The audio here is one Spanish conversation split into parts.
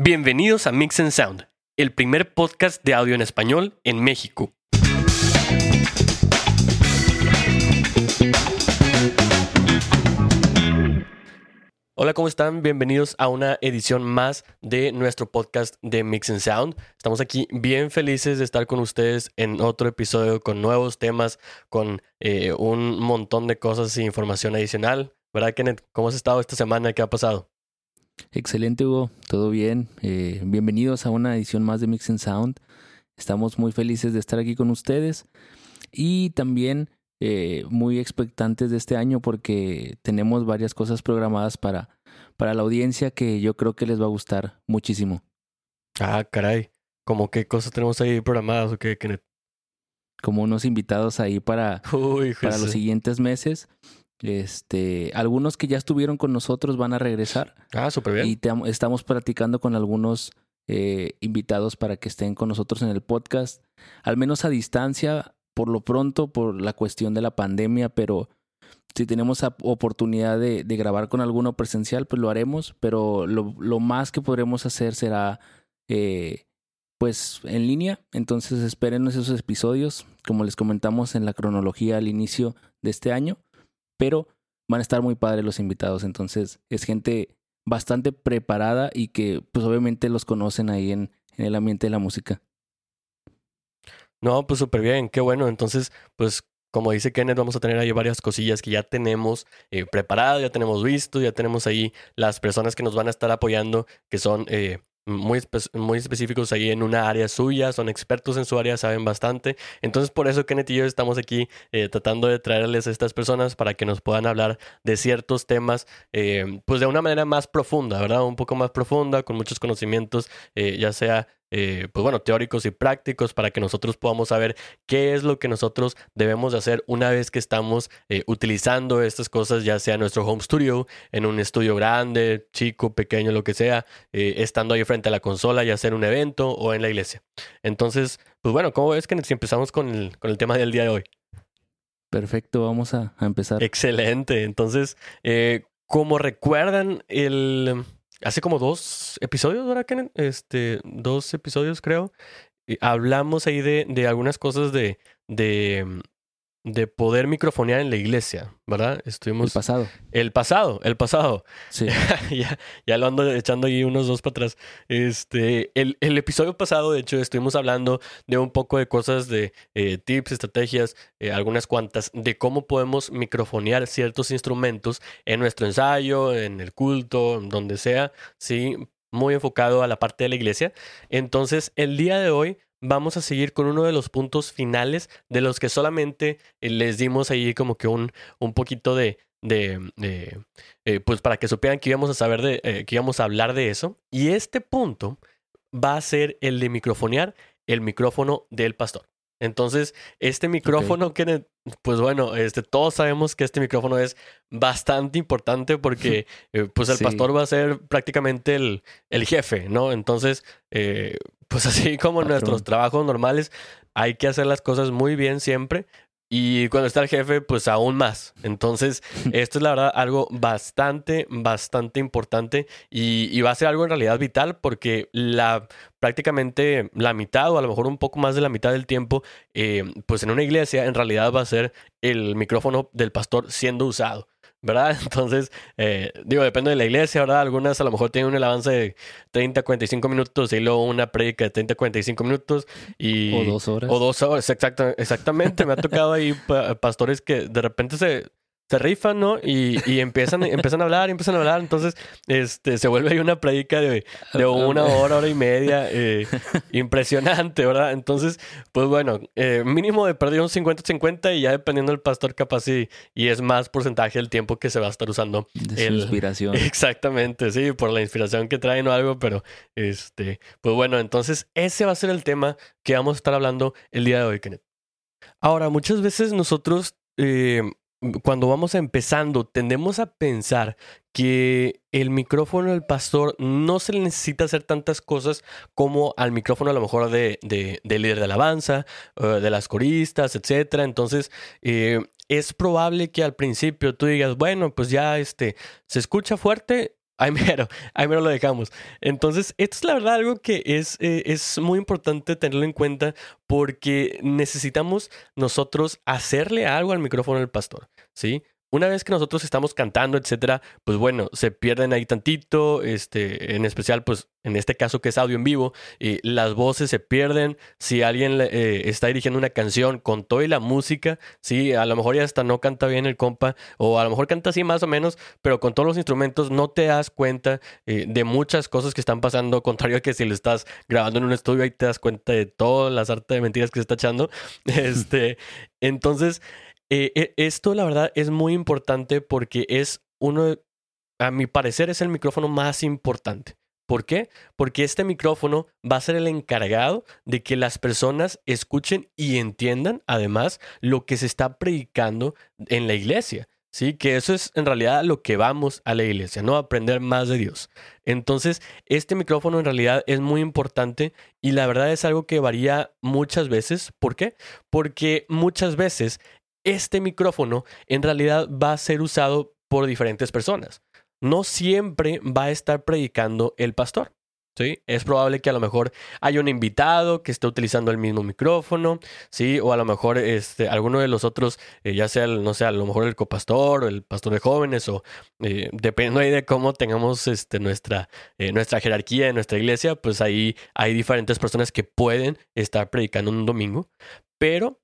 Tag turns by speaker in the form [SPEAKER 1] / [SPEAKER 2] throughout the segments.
[SPEAKER 1] Bienvenidos a Mix and Sound, el primer podcast de audio en español en México. Hola, ¿cómo están? Bienvenidos a una edición más de nuestro podcast de Mix and Sound. Estamos aquí bien felices de estar con ustedes en otro episodio con nuevos temas, con eh, un montón de cosas y información adicional. ¿Verdad, Kenneth? ¿Cómo has estado esta semana? ¿Qué ha pasado?
[SPEAKER 2] Excelente, Hugo. Todo bien. Eh, bienvenidos a una edición más de Mix and Sound. Estamos muy felices de estar aquí con ustedes y también eh, muy expectantes de este año porque tenemos varias cosas programadas para, para la audiencia que yo creo que les va a gustar muchísimo.
[SPEAKER 1] Ah, caray. ¿Cómo qué cosas tenemos ahí programadas o qué, Kenneth?
[SPEAKER 2] Como unos invitados ahí para, para los siguientes meses. Este, algunos que ya estuvieron con nosotros van a regresar.
[SPEAKER 1] Ah, súper bien.
[SPEAKER 2] Y estamos platicando con algunos eh, invitados para que estén con nosotros en el podcast, al menos a distancia, por lo pronto, por la cuestión de la pandemia, pero si tenemos oportunidad de, grabar con alguno presencial, pues lo haremos, pero lo, lo más que podremos hacer será eh, pues en línea, entonces esperen esos episodios, como les comentamos en la cronología al inicio de este año pero van a estar muy padres los invitados, entonces es gente bastante preparada y que pues obviamente los conocen ahí en, el ambiente de la música.
[SPEAKER 1] No, pues súper bien, qué bueno. Entonces, pues como dice Kenneth, vamos a tener ahí varias cosillas que ya tenemos eh, preparadas, ya tenemos visto, ya tenemos ahí las personas que nos van a estar apoyando, que son eh, muy, muy específicos ahí en una área suya, son expertos en su área, saben bastante. Entonces, por eso Kenneth y yo estamos aquí eh, tratando de traerles a estas personas para que nos puedan hablar de ciertos temas, eh, pues de una manera más profunda, ¿verdad? Un poco más profunda, con muchos conocimientos, eh, ya sea eh, pues bueno, teóricos y prácticos para que nosotros podamos saber qué es lo que nosotros debemos de hacer una vez que estamos eh, utilizando estas cosas, ya sea en nuestro home studio, en un estudio grande, chico, pequeño, lo que sea, eh, estando ahí frente a la consola, ya sea en un evento o en la iglesia. Entonces, pues bueno, ¿cómo ves que si empezamos con el, con el tema del día de hoy?
[SPEAKER 2] Perfecto, vamos a, a empezar.
[SPEAKER 1] Excelente. Entonces, como recuerdan, el hace como dos episodios, ¿verdad, Kenneth? Este, dos episodios creo. hablamos ahí de, de algunas cosas de, de, de poder microfonear en la iglesia, ¿verdad?
[SPEAKER 2] Estuvimos... El pasado.
[SPEAKER 1] El pasado, el pasado.
[SPEAKER 2] Sí.
[SPEAKER 1] ya, ya, lo ando echando ahí unos dos para atrás. Este, el, el, episodio pasado, de hecho, estuvimos hablando de un poco de cosas de eh, tips, estrategias, eh, algunas cuantas, de cómo podemos microfonear ciertos instrumentos en nuestro ensayo, en el culto, donde sea, sí, muy enfocado a la parte de la iglesia. Entonces, el día de hoy vamos a seguir con uno de los puntos finales de los que solamente eh, les dimos ahí como que un, un poquito de, de, eh, pues para que supieran que íbamos a saber de, eh, que íbamos a hablar de eso. Y este punto va a ser el de microfonear el micrófono del pastor. Entonces, este micrófono que, pues bueno, este, todos sabemos que este micrófono es bastante importante porque, pues el pastor va a ser prácticamente el, el jefe, ¿no? Entonces, eh, pues así como en nuestros trabajos normales, hay que hacer las cosas muy bien siempre. Y cuando está el jefe, pues aún más. Entonces, esto es la verdad algo bastante, bastante importante y, va a ser algo en realidad vital porque la prácticamente la mitad o a lo mejor un poco más de la mitad del tiempo, eh, pues en una iglesia en realidad va a ser el micrófono del pastor siendo usado. ¿Verdad? Entonces, eh, digo, depende de la iglesia, ¿verdad? Algunas a lo mejor tienen un avance de 30, 45 minutos y luego una predica de 30, 45 minutos y...
[SPEAKER 2] O dos horas.
[SPEAKER 1] O dos horas, exacto, exactamente. Me ha tocado ahí pastores que de repente se se rifan, ¿no? Y, y empiezan, empiezan a hablar, empiezan a hablar. Entonces, este, se vuelve ahí una predica de, de una hora, hora y media. Eh, impresionante, ¿verdad? Entonces, pues bueno, eh, mínimo de perder un 50-50 y ya dependiendo del pastor capaz y, y, es más porcentaje del tiempo que se va a estar usando.
[SPEAKER 2] De el, inspiración.
[SPEAKER 1] Exactamente, sí, por la inspiración que traen o algo, pero este, pues bueno, entonces ese va a ser el tema que vamos a estar hablando el día de hoy, Kenneth. Ahora, muchas veces nosotros eh, cuando vamos empezando, tendemos a pensar que el micrófono del pastor no se le necesita hacer tantas cosas como al micrófono a lo mejor de, de, líder de alabanza, eh, de las coristas, etc. Entonces, eh, es probable que al principio tú digas, bueno, pues ya este, se escucha fuerte, Ahí mero, ahí mero lo dejamos. Entonces, esto es la verdad algo que es, eh, es muy importante tenerlo en cuenta porque necesitamos nosotros hacerle algo al micrófono del pastor, ¿sí? Una vez que nosotros estamos cantando, etcétera, pues bueno, se pierden ahí tantito, este, en especial, pues en este caso que es audio en vivo, y las voces se pierden. Si alguien eh, está dirigiendo una canción con todo y la música, sí, a lo mejor ya hasta no canta bien el compa, o a lo mejor canta así más o menos, pero con todos los instrumentos no te das cuenta eh, de muchas cosas que están pasando, contrario a que si lo estás grabando en un estudio ahí te das cuenta de todas las artes de mentiras que se está echando. Este, entonces. Eh, eh, esto, la verdad, es muy importante porque es uno, a mi parecer, es el micrófono más importante. ¿Por qué? Porque este micrófono va a ser el encargado de que las personas escuchen y entiendan, además, lo que se está predicando en la iglesia. Sí, que eso es en realidad lo que vamos a la iglesia, ¿no? Aprender más de Dios. Entonces, este micrófono en realidad es muy importante y la verdad es algo que varía muchas veces. ¿Por qué? Porque muchas veces este micrófono en realidad va a ser usado por diferentes personas. No siempre va a estar predicando el pastor. ¿Sí? Es probable que a lo mejor haya un invitado que esté utilizando el mismo micrófono, ¿sí? O a lo mejor este, alguno de los otros, eh, ya sea, no sé, a lo mejor el copastor o el pastor de jóvenes, o eh, dependiendo ahí de cómo tengamos este, nuestra, eh, nuestra jerarquía en nuestra iglesia, pues ahí hay diferentes personas que pueden estar predicando un domingo. Pero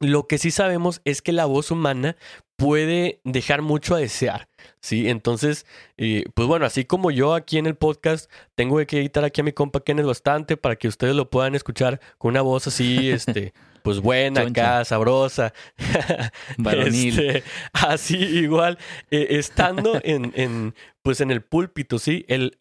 [SPEAKER 1] lo que sí sabemos es que la voz humana puede dejar mucho a desear, ¿sí? Entonces, eh, pues bueno, así como yo aquí en el podcast tengo que editar aquí a mi compa Kenneth bastante para que ustedes lo puedan escuchar con una voz así, este, pues buena acá, sabrosa.
[SPEAKER 2] Varonil.
[SPEAKER 1] Este, así igual, eh, estando en, en, pues en el púlpito, ¿sí? El,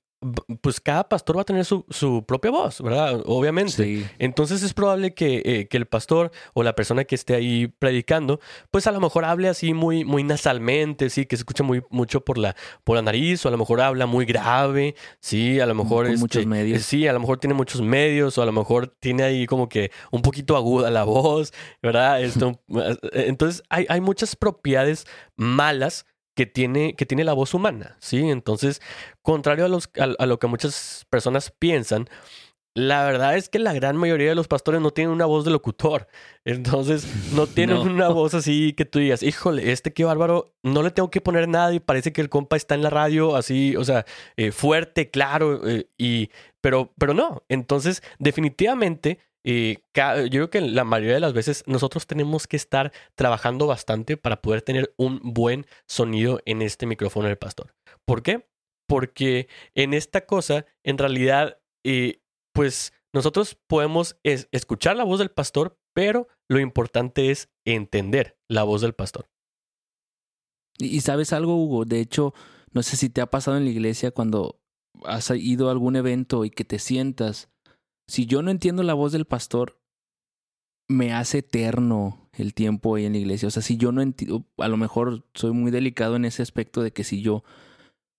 [SPEAKER 1] pues cada pastor va a tener su, su propia voz, ¿verdad? Obviamente. Entonces es probable que, eh, que, el pastor o la persona que esté ahí predicando, pues a lo mejor hable así muy, muy nasalmente, sí, que se escucha muy, mucho por la, por la nariz, o a lo mejor habla muy grave, sí, a lo mejor...
[SPEAKER 2] Con muchos
[SPEAKER 1] este,
[SPEAKER 2] medios.
[SPEAKER 1] Sí, a lo mejor tiene muchos medios, o a lo mejor tiene ahí como que un poquito aguda la voz, ¿verdad? Esto, entonces hay, hay muchas propiedades malas que tiene, que tiene la voz humana, ¿sí? Entonces, contrario a, los, a, lo que muchas personas piensan, la verdad es que la gran mayoría de los pastores no tienen una voz de locutor. Entonces, no tienen una voz así que tú digas, híjole, este qué bárbaro, no le tengo que poner nada y parece que el compa está en la radio así, o sea, eh, fuerte, claro, eh, y, pero, pero no. Entonces, definitivamente, y yo creo que la mayoría de las veces nosotros tenemos que estar trabajando bastante para poder tener un buen sonido en este micrófono del pastor. ¿Por qué? Porque en esta cosa, en realidad, eh, pues nosotros podemos escuchar la voz del pastor, pero lo importante es entender la voz del pastor.
[SPEAKER 2] Y sabes algo, Hugo, de hecho, no sé si te ha pasado en la iglesia cuando has ido a algún evento y que te sientas si yo no entiendo la voz del pastor, me hace eterno el tiempo ahí en la iglesia. O sea, si yo no entiendo, a lo mejor soy muy delicado en ese aspecto de que si yo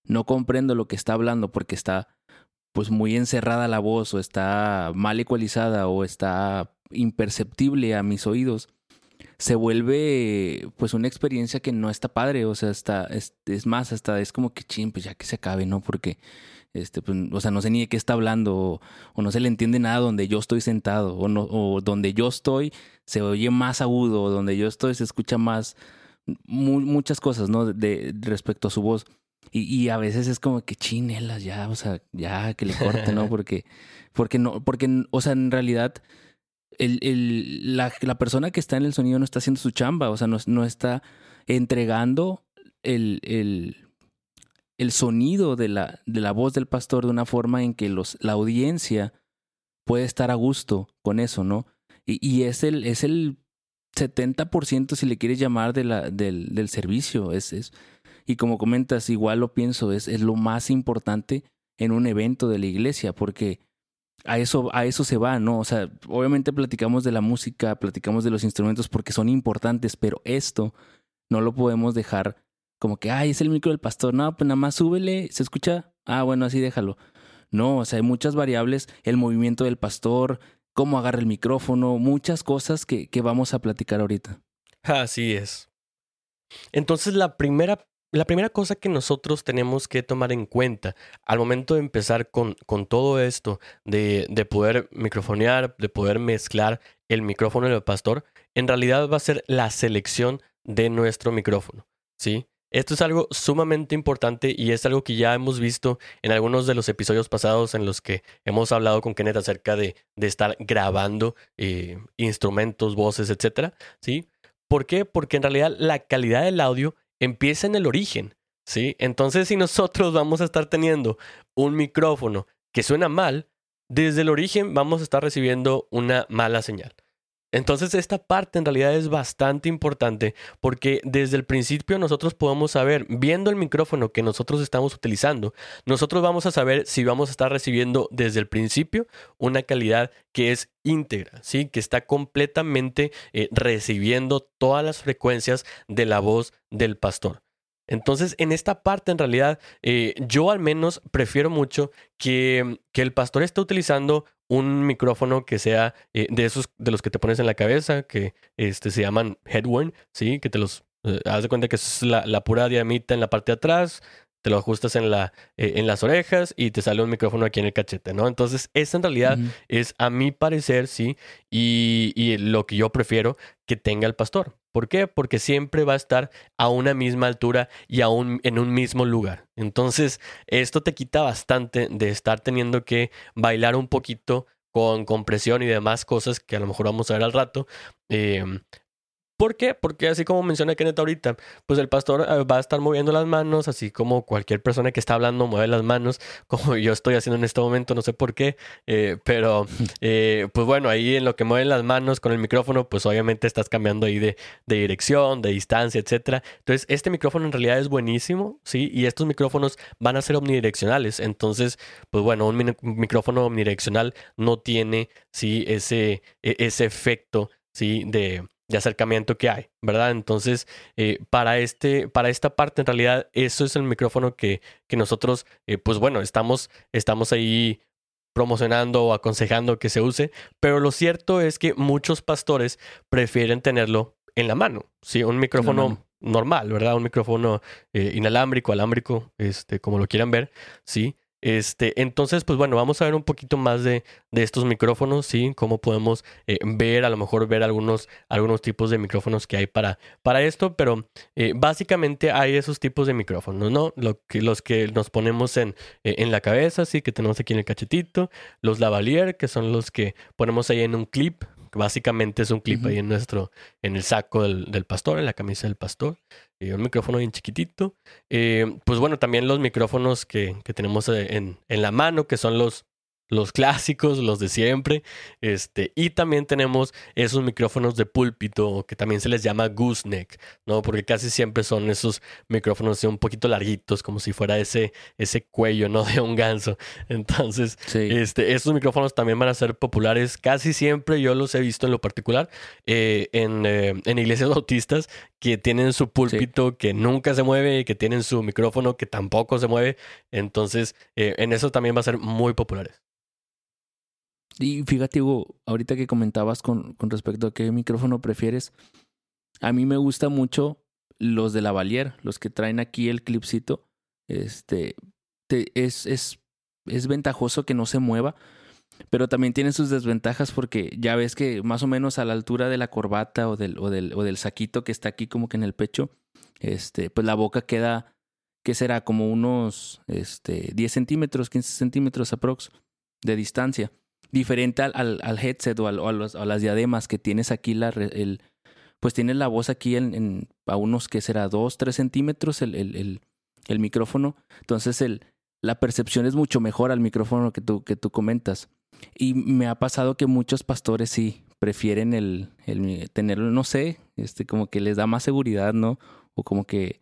[SPEAKER 2] no comprendo lo que está hablando porque está pues muy encerrada la voz o está mal ecualizada o está imperceptible a mis oídos, se vuelve pues una experiencia que no está padre, o sea, está, es, más, hasta es como que ching, pues ya que se acabe, ¿no? Porque este, pues, o sea, no sé ni de qué está hablando, o, no se le entiende nada donde yo estoy sentado, o, no, o donde yo estoy se oye más agudo, o donde yo estoy se escucha más, muchas cosas, ¿no? De, respecto a su voz. Y, y, a veces es como que chinelas, ya, o sea, ya que le corte, ¿no? Porque, porque no, porque, o sea, en realidad, el, el, la, la persona que está en el sonido no está haciendo su chamba, o sea, no, no está entregando el, el, el sonido de la, de la voz del pastor de una forma en que los, la audiencia puede estar a gusto con eso, ¿no? Y, y es el, es el 70%, si le quieres llamar, de la, del, del servicio. Es, es, y como comentas, igual lo pienso, es, es lo más importante en un evento de la iglesia, porque a eso, a eso se va, ¿no? O sea, obviamente platicamos de la música, platicamos de los instrumentos porque son importantes, pero esto no lo podemos dejar como que, ay, es el micro del pastor. No, pues nada más súbele, se escucha. Ah, bueno, así déjalo. No, o sea, hay muchas variables, el movimiento del pastor, cómo agarra el micrófono, muchas cosas que, que vamos a platicar ahorita.
[SPEAKER 1] Así es. Entonces, la primera la primera cosa que nosotros tenemos que tomar en cuenta al momento de empezar con, con todo esto de, de, poder microfonear, de poder mezclar el micrófono del pastor, en realidad va a ser la selección de nuestro micrófono, ¿sí? Esto es algo sumamente importante y es algo que ya hemos visto en algunos de los episodios pasados en los que hemos hablado con Kenneth acerca de, de estar grabando eh, instrumentos, voces, etcétera, ¿sí? ¿Por qué? Porque en realidad la calidad del audio empieza en el origen, ¿sí? Entonces, si nosotros vamos a estar teniendo un micrófono que suena mal, desde el origen vamos a estar recibiendo una mala señal. Entonces esta parte en realidad es bastante importante porque desde el principio nosotros podemos saber, viendo el micrófono que nosotros estamos utilizando, nosotros vamos a saber si vamos a estar recibiendo desde el principio una calidad que es íntegra, ¿sí? que está completamente eh, recibiendo todas las frecuencias de la voz del pastor. Entonces, en esta parte, en realidad, eh, yo al menos prefiero mucho que, que, el pastor esté utilizando un micrófono que sea eh, de esos de los que te pones en la cabeza, que este, se llaman headworn, ¿sí? Que te los... Eh, haz de cuenta que es la, la, pura diamita en la parte de atrás, te lo ajustas en, la, eh, en las orejas y te sale un micrófono aquí en el cachete, ¿no? Entonces, esa en realidad es, a mi parecer, sí, y, y, lo que yo prefiero que tenga el pastor. ¿Por qué? Porque siempre va a estar a una misma altura y aún en un mismo lugar. Entonces, esto te quita bastante de estar teniendo que bailar un poquito con compresión y demás cosas que a lo mejor vamos a ver al rato. Eh, ¿Por qué? Porque así como menciona Kenneth ahorita, pues el pastor eh, va a estar moviendo las manos, así como cualquier persona que está hablando mueve las manos, como yo estoy haciendo en este momento, no sé por qué, eh, pero eh, pues bueno, ahí en lo que mueven las manos con el micrófono, pues obviamente estás cambiando ahí de, de dirección, de distancia, etcétera. Entonces, este micrófono en realidad es buenísimo, ¿sí? Y estos micrófonos van a ser omnidireccionales. Entonces, pues bueno, un micrófono omnidireccional no tiene, ¿sí? Ese, e, ese efecto, ¿sí? De de acercamiento que hay, ¿verdad? Entonces, eh, para, este, para esta parte, en realidad, eso es el micrófono que, que nosotros, eh, pues bueno, estamos, estamos ahí promocionando o aconsejando que se use, pero lo cierto es que muchos pastores prefieren tenerlo en la mano, ¿sí? Un micrófono normal, ¿verdad? Un micrófono eh, inalámbrico, alámbrico, este, como lo quieran ver, ¿sí? Este, entonces, pues bueno, vamos a ver un poquito más de, de estos micrófonos, ¿sí? Cómo podemos eh, ver, a lo mejor ver algunos, algunos tipos de micrófonos que hay para, para esto, pero eh, básicamente hay esos tipos de micrófonos, ¿no? Lo que, los que nos ponemos en, eh, en la cabeza, sí, que tenemos aquí en el cachetito, los lavalier, que son los que ponemos ahí en un clip, básicamente es un clip ahí en nuestro, en el saco del, del, pastor, en la camisa del pastor. Y un micrófono bien chiquitito. Eh, pues bueno, también los micrófonos que, que tenemos en, en, la mano, que son los, los clásicos, los de siempre. Este, y también tenemos esos micrófonos de púlpito que también se les llama gooseneck, ¿no? Porque casi siempre son esos micrófonos un poquito larguitos, como si fuera ese, ese cuello, ¿no? De un ganso. Entonces, este, estos micrófonos también van a ser populares. Casi siempre yo los he visto en lo particular eh, en, eh, en, iglesias bautistas que tienen su púlpito que nunca se mueve y que tienen su micrófono que tampoco se mueve. Entonces, eh, en eso también va a ser muy populares.
[SPEAKER 2] Y fíjate, Hugo, ahorita que comentabas con, con respecto a qué micrófono prefieres, a mí me gusta mucho los de la Valier, los que traen aquí el clipcito. Este, te, es, es, es ventajoso que no se mueva, pero también tiene sus desventajas porque ya ves que más o menos a la altura de la corbata o del, o del, o del saquito que está aquí como que en el pecho, este, pues la boca queda, ¿qué será? Como unos este, 10 centímetros, 15 centímetros aprox de distancia diferente al, al, headset o, a, las diademas que tienes aquí, la, el, pues tienes la voz aquí en, en a unos que será 2, 3 centímetros el, el, el, micrófono. Entonces el, la percepción es mucho mejor al micrófono que tú, que tú comentas. Y me ha pasado que muchos pastores sí prefieren el, el tenerlo, no sé, este, como que les da más seguridad, ¿no? O como que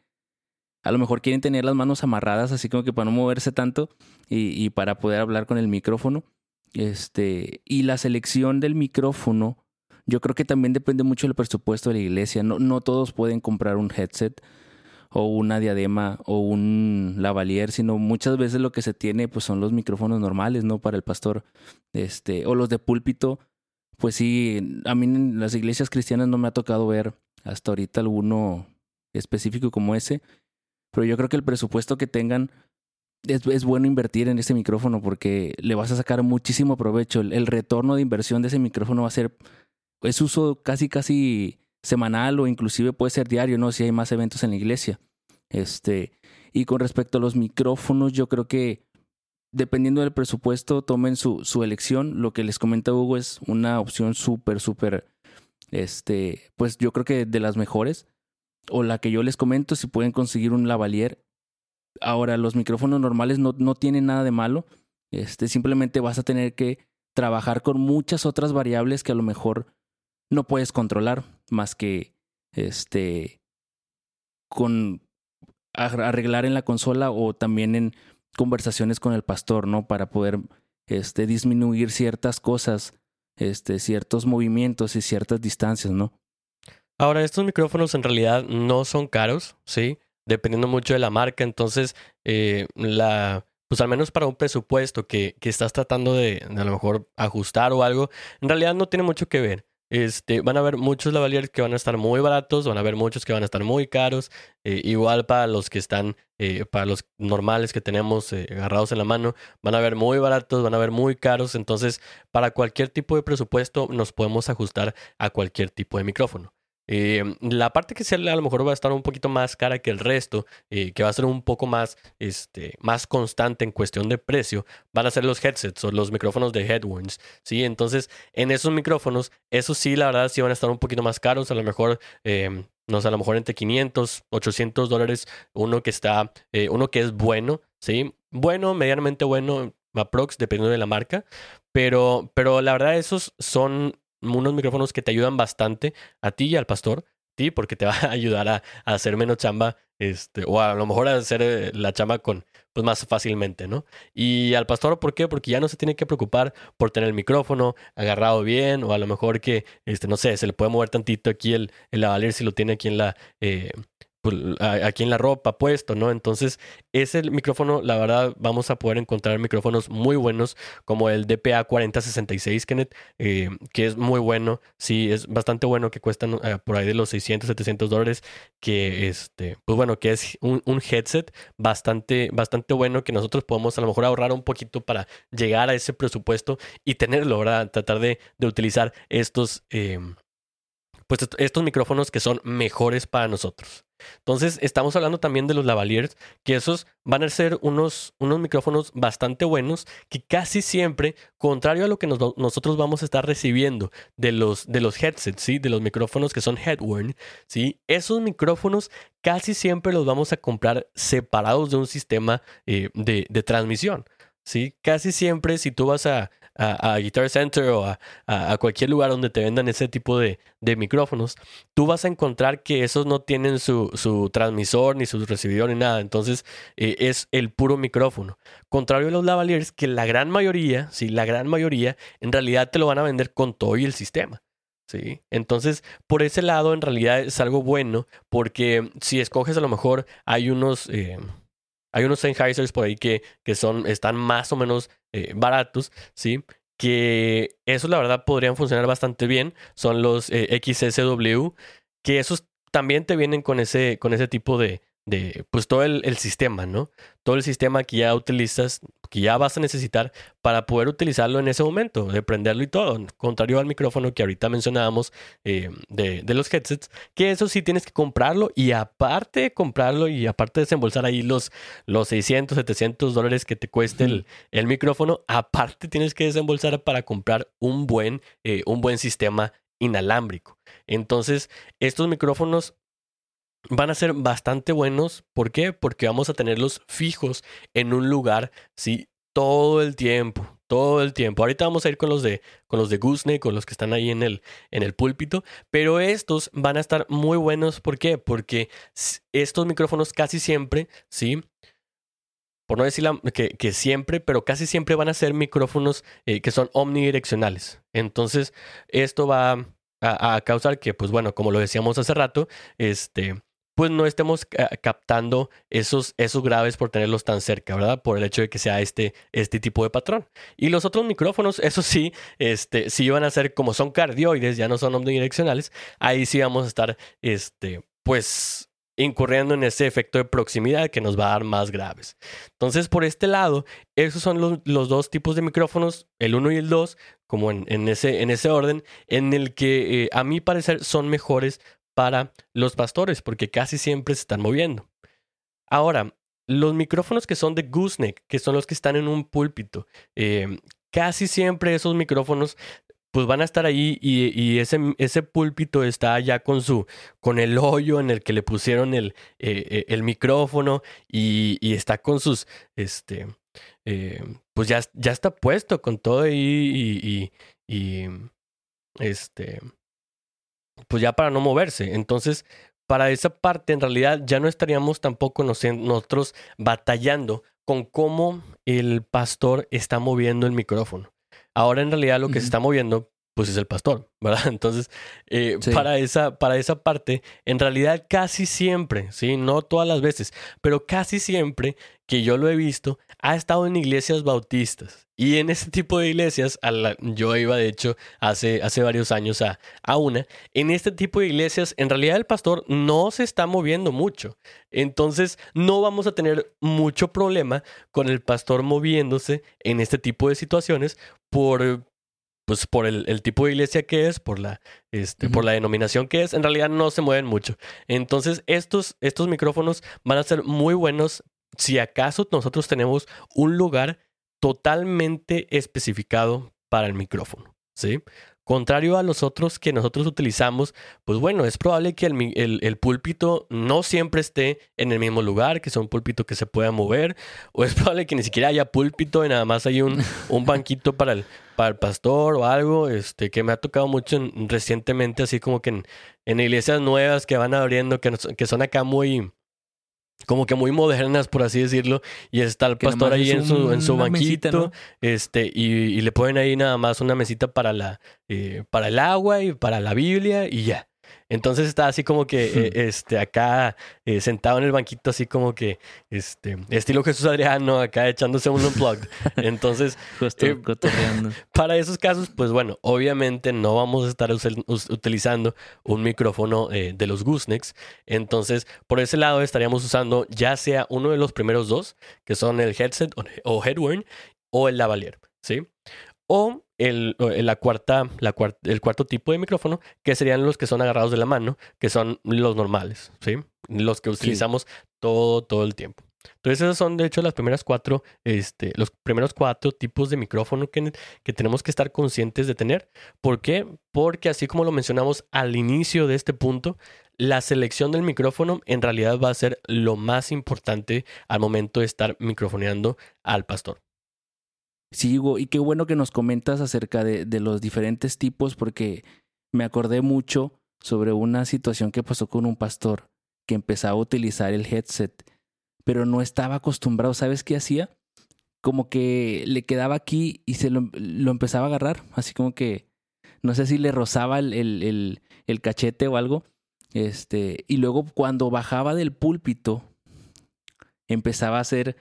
[SPEAKER 2] a lo mejor quieren tener las manos amarradas, así como que para no moverse tanto y, y para poder hablar con el micrófono. Este, y la selección del micrófono, yo creo que también depende mucho del presupuesto de la iglesia. No, no todos pueden comprar un headset o una diadema o un lavalier, sino muchas veces lo que se tiene pues son los micrófonos normales, ¿no? Para el pastor, este, o los de púlpito. Pues sí, a mí en las iglesias cristianas no me ha tocado ver hasta ahorita alguno específico como ese, pero yo creo que el presupuesto que tengan es, es bueno invertir en ese micrófono porque le vas a sacar muchísimo provecho. El, el retorno de inversión de ese micrófono va a ser, es uso casi, casi semanal o inclusive puede ser diario, ¿no? Si hay más eventos en la iglesia. Este, y con respecto a los micrófonos, yo creo que dependiendo del presupuesto, tomen su, su elección. Lo que les comenta Hugo es una opción súper, súper, este, pues yo creo que de las mejores. O la que yo les comento, si pueden conseguir un lavalier. Ahora, los micrófonos normales no, no tienen nada de malo. Este, simplemente vas a tener que trabajar con muchas otras variables que a lo mejor no puedes controlar, más que este con arreglar en la consola o también en conversaciones con el pastor, ¿no? Para poder este, disminuir ciertas cosas, este, ciertos movimientos y ciertas distancias, ¿no?
[SPEAKER 1] Ahora, estos micrófonos en realidad no son caros, ¿sí? Dependiendo mucho de la marca, entonces, eh, la, pues al menos para un presupuesto que, que estás tratando de, a lo mejor ajustar o algo, en realidad no tiene mucho que ver. Este, van a haber muchos lavaliers que van a estar muy baratos, van a haber muchos que van a estar muy caros. Eh, igual para los que están, eh, para los normales que tenemos agarrados en la mano, van a haber muy baratos, van a haber muy caros. Entonces, para cualquier tipo de presupuesto, nos podemos ajustar a cualquier tipo de micrófono. Eh, la parte que a lo mejor va a estar un poquito más cara que el resto, eh, que va a ser un poco más, este, más constante en cuestión de precio, van a ser los headsets o los micrófonos de headwinds, ¿sí? Entonces, en esos micrófonos, esos sí, la verdad, sí van a estar un poquito más caros, a lo mejor... Eh, no sé, a lo mejor entre 500, 800 dólares, uno que está, eh, uno que es bueno, ¿sí? Bueno, medianamente bueno, aprox, dependiendo de la marca, pero, pero la verdad esos son unos micrófonos que te ayudan bastante a ti y al pastor, ti, porque te va a ayudar a, hacer menos chamba, este, o a lo mejor a hacer eh, la chamba con, pues más fácilmente, ¿no? Y al pastor, ¿por qué? Porque ya no se tiene que preocupar por tener el micrófono agarrado bien, o a lo mejor que, este, no sé, se le puede mover tantito aquí el, el si lo tiene aquí en la, eh, pues, aquí en la ropa puesto, ¿no? Entonces, ese micrófono, la verdad, vamos a poder encontrar micrófonos muy buenos, como el DPA 4066, Kenneth, eh, que es muy bueno, sí, es bastante bueno, que cuestan eh, por ahí de los 600, 700 dólares, que este, pues bueno, que es un, headset bastante, bastante bueno, que nosotros podemos a lo mejor ahorrar un poquito para llegar a ese presupuesto y tenerlo, ¿verdad? Tratar de, de utilizar estos... Eh, pues estos micrófonos que son mejores para nosotros. Entonces, estamos hablando también de los lavaliers, que esos van a ser unos, unos micrófonos bastante buenos, que casi siempre, contrario a lo que nos, nosotros vamos a estar recibiendo de los, de los headsets, ¿sí? de los micrófonos que son headworn, ¿sí? esos micrófonos casi siempre los vamos a comprar separados de un sistema eh, de, de transmisión. ¿sí? Casi siempre si tú vas a, a, a Guitar Center o a, a, cualquier lugar donde te vendan ese tipo de, de, micrófonos, tú vas a encontrar que esos no tienen su, su transmisor, ni su recibidor, ni nada. Entonces eh, es el puro micrófono. Contrario a los lavaliers, que la gran mayoría, sí, la gran mayoría, en realidad te lo van a vender con todo y el sistema. Sí, entonces por ese lado en realidad es algo bueno porque si escoges a lo mejor hay unos, eh, hay unos Sennheisers por ahí que, que son, están más o menos eh, baratos, ¿sí? Que esos la verdad podrían funcionar bastante bien. Son los eh, XSW, que esos también te vienen con ese, con ese tipo de, de pues todo el, el, sistema, ¿no? Todo el sistema que ya utilizas, que ya vas a necesitar para poder utilizarlo en ese momento, de prenderlo y todo. Contrario al micrófono que ahorita mencionábamos eh, de, de, los headsets, que eso sí tienes que comprarlo y aparte de comprarlo y aparte de desembolsar ahí los, los 600, 700 dólares que te cueste el, el micrófono, aparte tienes que desembolsar para comprar un buen, eh, un buen sistema inalámbrico. Entonces, estos micrófonos van a ser bastante buenos. ¿Por qué? Porque vamos a tenerlos fijos en un lugar, sí, todo el tiempo. Todo el tiempo. Ahorita vamos a ir con los de con los de Gooseneck, con los que están ahí en el, en el púlpito. Pero estos van a estar muy buenos. ¿Por qué? Porque estos micrófonos casi siempre, ¿sí? Por no decir que, que, siempre, pero casi siempre van a ser micrófonos eh, que son omnidireccionales. Entonces, esto va a, a, causar que, pues bueno, como lo decíamos hace rato, este, pues no estemos captando esos, esos graves por tenerlos tan cerca, ¿verdad? Por el hecho de que sea este, este tipo de patrón. Y los otros micrófonos, eso sí, este, sí van a ser como son cardioides, ya no son omnidireccionales, ahí sí vamos a estar, este, pues incurriendo en ese efecto de proximidad que nos va a dar más graves. Entonces, por este lado, esos son los, dos tipos de micrófonos, el 1 y el 2, como en, ese, en ese orden, en el que eh, a mi parecer son mejores para los pastores, porque casi siempre se están moviendo. Ahora, los micrófonos que son de gooseneck, que son los que están en un púlpito, eh, casi siempre esos micrófonos pues van a estar ahí y, ese, púlpito está ya con su, con el hoyo en el que le pusieron el, eh, eh, micrófono y, está con sus, este, pues ya, ya está puesto con todo ahí y, este, pues ya para no moverse. Entonces, para esa parte en realidad ya no estaríamos tampoco nosotros batallando con cómo el pastor está moviendo el micrófono. Ahora en realidad lo que se está moviendo pues es el pastor, ¿verdad? Entonces, eh, para, esa, para esa parte, en realidad casi siempre, ¿sí? No todas las veces, pero casi siempre que yo lo he visto, ha estado en iglesias bautistas. Y en ese tipo de iglesias, a la, yo iba de hecho hace, hace varios años a, a una, en este tipo de iglesias, en realidad el pastor no se está moviendo mucho. Entonces, no vamos a tener mucho problema con el pastor moviéndose en este tipo de situaciones por, pues por el, tipo de iglesia que es, por la, este, por la denominación que es, en realidad no se mueven mucho. Entonces, estos, estos micrófonos van a ser muy buenos si acaso nosotros tenemos un lugar totalmente especificado para el micrófono, ¿sí? Contrario a los otros que nosotros utilizamos, pues bueno, es probable que el, el, púlpito no siempre esté en el mismo lugar, que sea un púlpito que se pueda mover, o es probable que ni siquiera haya púlpito y nada más hay un, un banquito para el, para el pastor o algo, este, que me ha tocado mucho recientemente, así como que en, en, iglesias nuevas que van abriendo, que, que son acá muy, como que muy modernas, por así decirlo, y está el pastor ahí en su, en su banquito, este, y, le ponen ahí nada más una mesita para la, eh, para el agua y para la Biblia y ya. Entonces está así como que eh, este, acá eh, sentado en el banquito, así como que este, estilo Jesús Adriano, acá echándose un unplugged. Entonces,
[SPEAKER 2] eh,
[SPEAKER 1] para esos casos, pues bueno, obviamente no vamos a estar utilizando un micrófono de los goosenecks. Entonces, por ese lado estaríamos usando ya sea uno de los primeros dos, que son el headset o headworn, o el lavalier, ¿sí? O el, la cuarta, la el cuarto tipo de micrófono, que serían los que son agarrados de la mano, que son los normales, ¿sí? Los que utilizamos todo, todo el tiempo. Entonces, esas son, de hecho, las primeras cuatro, este, los primeros cuatro tipos de micrófono que, que tenemos que estar conscientes de tener. ¿Por qué? Porque así como lo mencionamos al inicio de este punto, la selección del micrófono en realidad va a ser lo más importante al momento de estar microfoneando al pastor.
[SPEAKER 2] Sí, y qué bueno que nos comentas acerca de, de los diferentes tipos, porque me acordé mucho sobre una situación que pasó con un pastor que empezaba a utilizar el headset, pero no estaba acostumbrado. ¿Sabes qué hacía? Como que le quedaba aquí y se lo, lo empezaba a agarrar, así como que no sé si le rozaba el, el, el, cachete o algo. Este, y luego cuando bajaba del púlpito, empezaba a hacer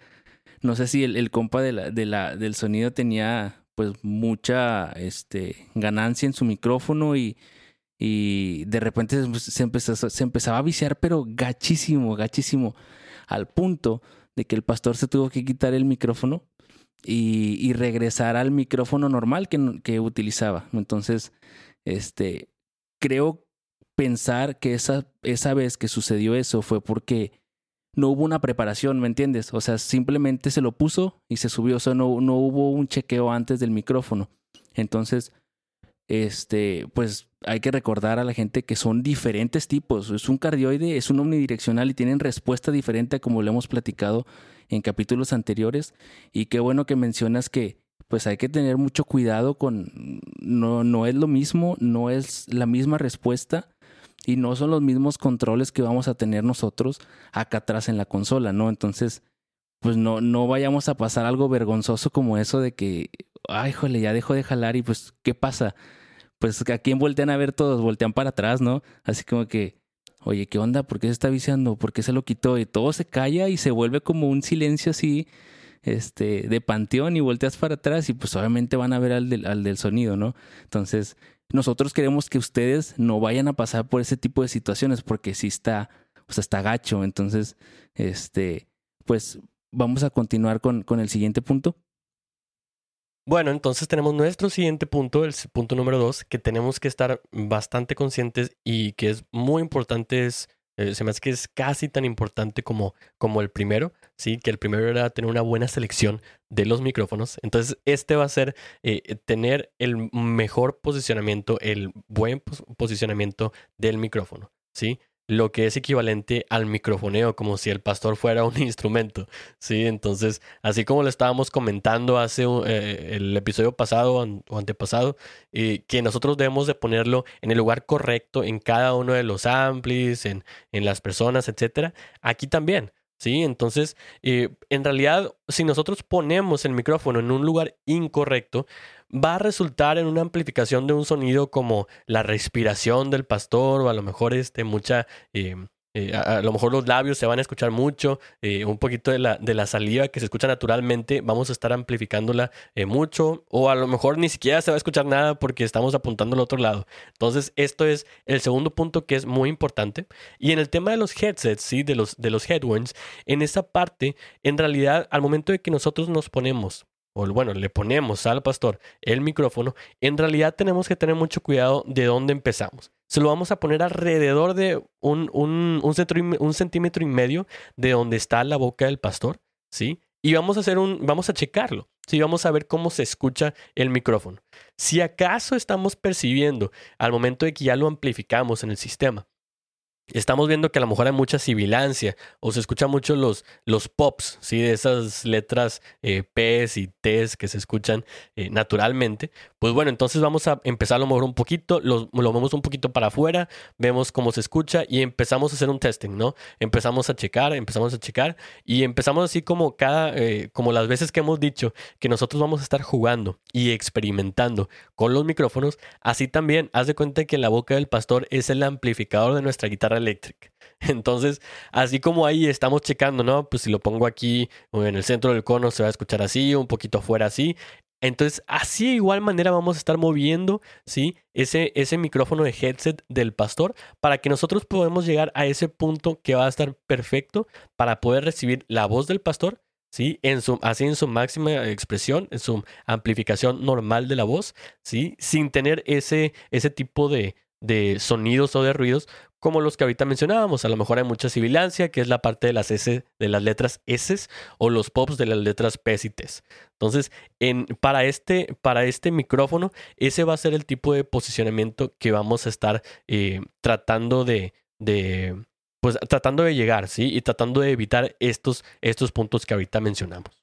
[SPEAKER 2] no sé si el, compa del sonido tenía pues mucha este, ganancia en su micrófono y, de repente se, empezó, se empezaba a viciar, pero gachísimo, gachísimo, al punto de que el pastor se tuvo que quitar el micrófono y, regresar al micrófono normal que, que, utilizaba. Entonces, este, creo pensar que esa, esa vez que sucedió eso fue porque no hubo una preparación, ¿me entiendes? O sea, simplemente se lo puso y se subió, o sea, no, no hubo un chequeo antes del micrófono. Entonces, este, pues hay que recordar a la gente que son diferentes tipos. Es un cardioide, es un omnidireccional y tienen respuesta diferente como lo hemos platicado en capítulos anteriores. Y qué bueno que mencionas que pues hay que tener mucho cuidado con, no, no es lo mismo, no es la misma respuesta y no son los mismos controles que vamos a tener nosotros acá atrás en la consola, ¿no? Entonces, pues no, no vayamos a pasar algo vergonzoso como eso de que, ay, jole, ya dejo de jalar y pues, ¿qué pasa? Pues a quién voltean a ver todos, voltean para atrás, ¿no? Así como que, oye, ¿qué onda? ¿Por qué se está viciando? ¿Por qué se lo quitó? Y todo se calla y se vuelve como un silencio así, este, de panteón y volteas para atrás y pues obviamente van a ver al del, al del sonido, ¿no? Entonces, nosotros queremos que ustedes no vayan a pasar por ese tipo de situaciones porque sí está pues está gacho. Entonces, este, pues vamos a continuar con, con el siguiente punto.
[SPEAKER 1] Bueno, entonces tenemos nuestro siguiente punto, el punto número dos, que tenemos que estar bastante conscientes y que es muy importante, es, eh, se me hace que es casi tan importante como, como el primero, ¿sí? Que el primero era tener una buena selección de los micrófonos. Entonces, este va a ser eh, tener el mejor posicionamiento, el buen posicionamiento del micrófono, ¿sí? Lo que es equivalente al microfoneo, como si el pastor fuera un instrumento, ¿sí? Entonces, así como lo estábamos comentando hace eh, el episodio pasado o antepasado, eh, que nosotros debemos de ponerlo en el lugar correcto en cada uno de los amplis, en, en las personas, etcétera, aquí también, ¿sí? Entonces, eh, en realidad, si nosotros ponemos el micrófono en un lugar incorrecto, va a resultar en una amplificación de un sonido como la respiración del pastor o a lo mejor este, mucha... Eh, eh, a, lo mejor los labios se van a escuchar mucho, eh, un poquito de la, de la saliva que se escucha naturalmente, vamos a estar amplificándola mucho, o a lo mejor ni siquiera se va a escuchar nada porque estamos apuntando al otro lado. Entonces, esto es el segundo punto que es muy importante. Y en el tema de los headsets, ¿sí? de, los, de los headwinds, en esa parte, en realidad, al momento de que nosotros nos ponemos o bueno, le ponemos al pastor el micrófono, en realidad tenemos que tener mucho cuidado de dónde empezamos. Se lo vamos a poner alrededor de un, un, centímetro y medio de donde está la boca del pastor, ¿sí? Y vamos a hacer un, vamos a checarlo, ¿sí? Vamos a ver cómo se escucha el micrófono. Si acaso estamos percibiendo al momento de que ya lo amplificamos en el sistema, estamos viendo que a lo mejor hay mucha sibilancia o se escuchan mucho los, los pops, ¿sí? De esas letras eh, P's y T's que se escuchan eh, naturalmente. Pues bueno, entonces vamos a empezar a lo mejor un poquito, lo, lo vemos un poquito para afuera, vemos cómo se escucha y empezamos a hacer un testing, ¿no? Empezamos a checar, empezamos a checar y empezamos así como cada, eh, como las veces que hemos dicho que nosotros vamos a estar jugando y experimentando con los micrófonos, así también haz de cuenta que la boca del pastor es el amplificador de nuestra guitarra eléctrica. Entonces, así como ahí estamos checando, ¿no? Pues si lo pongo aquí o en el centro del cono se va a escuchar así, un poquito afuera así. Entonces, así de igual manera vamos a estar moviendo, ¿sí? Ese, ese micrófono de headset del pastor para que nosotros podamos llegar a ese punto que va a estar perfecto para poder recibir la voz del pastor, ¿sí? En su, así en su máxima expresión, en su amplificación normal de la voz, ¿sí? Sin tener ese, ese tipo de, de sonidos o de ruidos como los que ahorita mencionábamos. A lo mejor hay mucha sibilancia, que es la parte de las S, de las letras S o los pops de las letras P y T. Entonces, en, para, este, para este micrófono, ese va a ser el tipo de posicionamiento que vamos a estar eh, tratando de, de, pues tratando de llegar, ¿sí? Y tratando de evitar estos, estos puntos que ahorita mencionamos.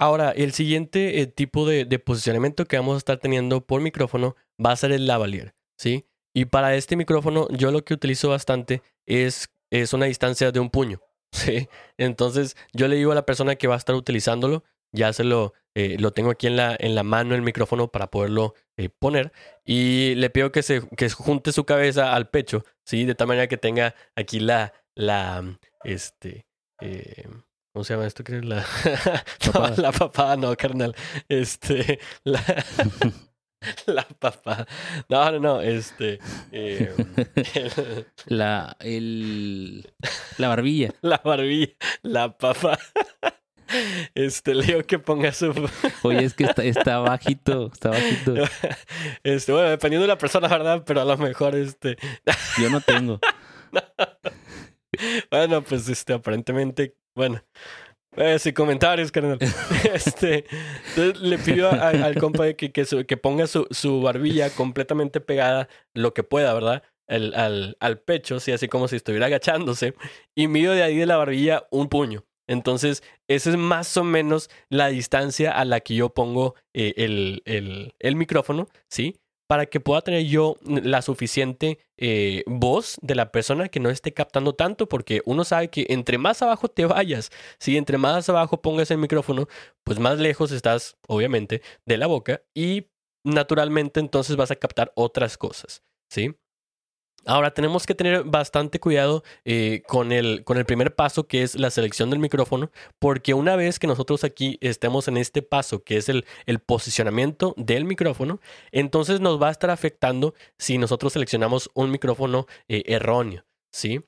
[SPEAKER 1] Ahora, el siguiente eh, tipo de, de, posicionamiento que vamos a estar teniendo por micrófono va a ser el lavalier, ¿sí? Y para este micrófono, yo lo que utilizo bastante es, es una distancia de un puño. ¿sí? Entonces, yo le digo a la persona que va a estar utilizándolo, ya se lo, eh, lo tengo aquí en la, en la mano el micrófono para poderlo eh, poner. Y le pido que se que junte su cabeza al pecho, ¿sí? De tal manera que tenga aquí la, la, este, eh, ¿cómo se llama esto? ¿Qué es la, papada. la papada? No, carnal. Este, la, La papá. No, no, no. Este. Eh,
[SPEAKER 2] la. El. La barbilla.
[SPEAKER 1] La barbilla. La papá. Este, le digo que ponga su.
[SPEAKER 2] Oye, es que está, está bajito. Está bajito.
[SPEAKER 1] Este, bueno, dependiendo de la persona, ¿verdad? Pero a lo mejor, este.
[SPEAKER 2] Yo no tengo.
[SPEAKER 1] Bueno, pues este, aparentemente. Bueno. Eh, sin comentarios, carnal. este, entonces le pido al compa que, que, ponga su, su, barbilla completamente pegada, lo que pueda, ¿verdad? El, al, al pecho, así como si estuviera agachándose. Y mido de ahí de la barbilla un puño. Entonces, esa es más o menos la distancia a la que yo pongo eh, el, el, el micrófono, ¿sí? Para que pueda tener yo la suficiente eh, voz de la persona que no esté captando tanto, porque uno sabe que entre más abajo te vayas, si entre más abajo pongas el micrófono, pues más lejos estás, obviamente, de la boca y naturalmente entonces vas a captar otras cosas, ¿sí? Ahora tenemos que tener bastante cuidado eh, con, el, con el primer paso que es la selección del micrófono, porque una vez que nosotros aquí estemos en este paso que es el, el posicionamiento del micrófono, entonces nos va a estar afectando si nosotros seleccionamos un micrófono eh, erróneo, ¿sí?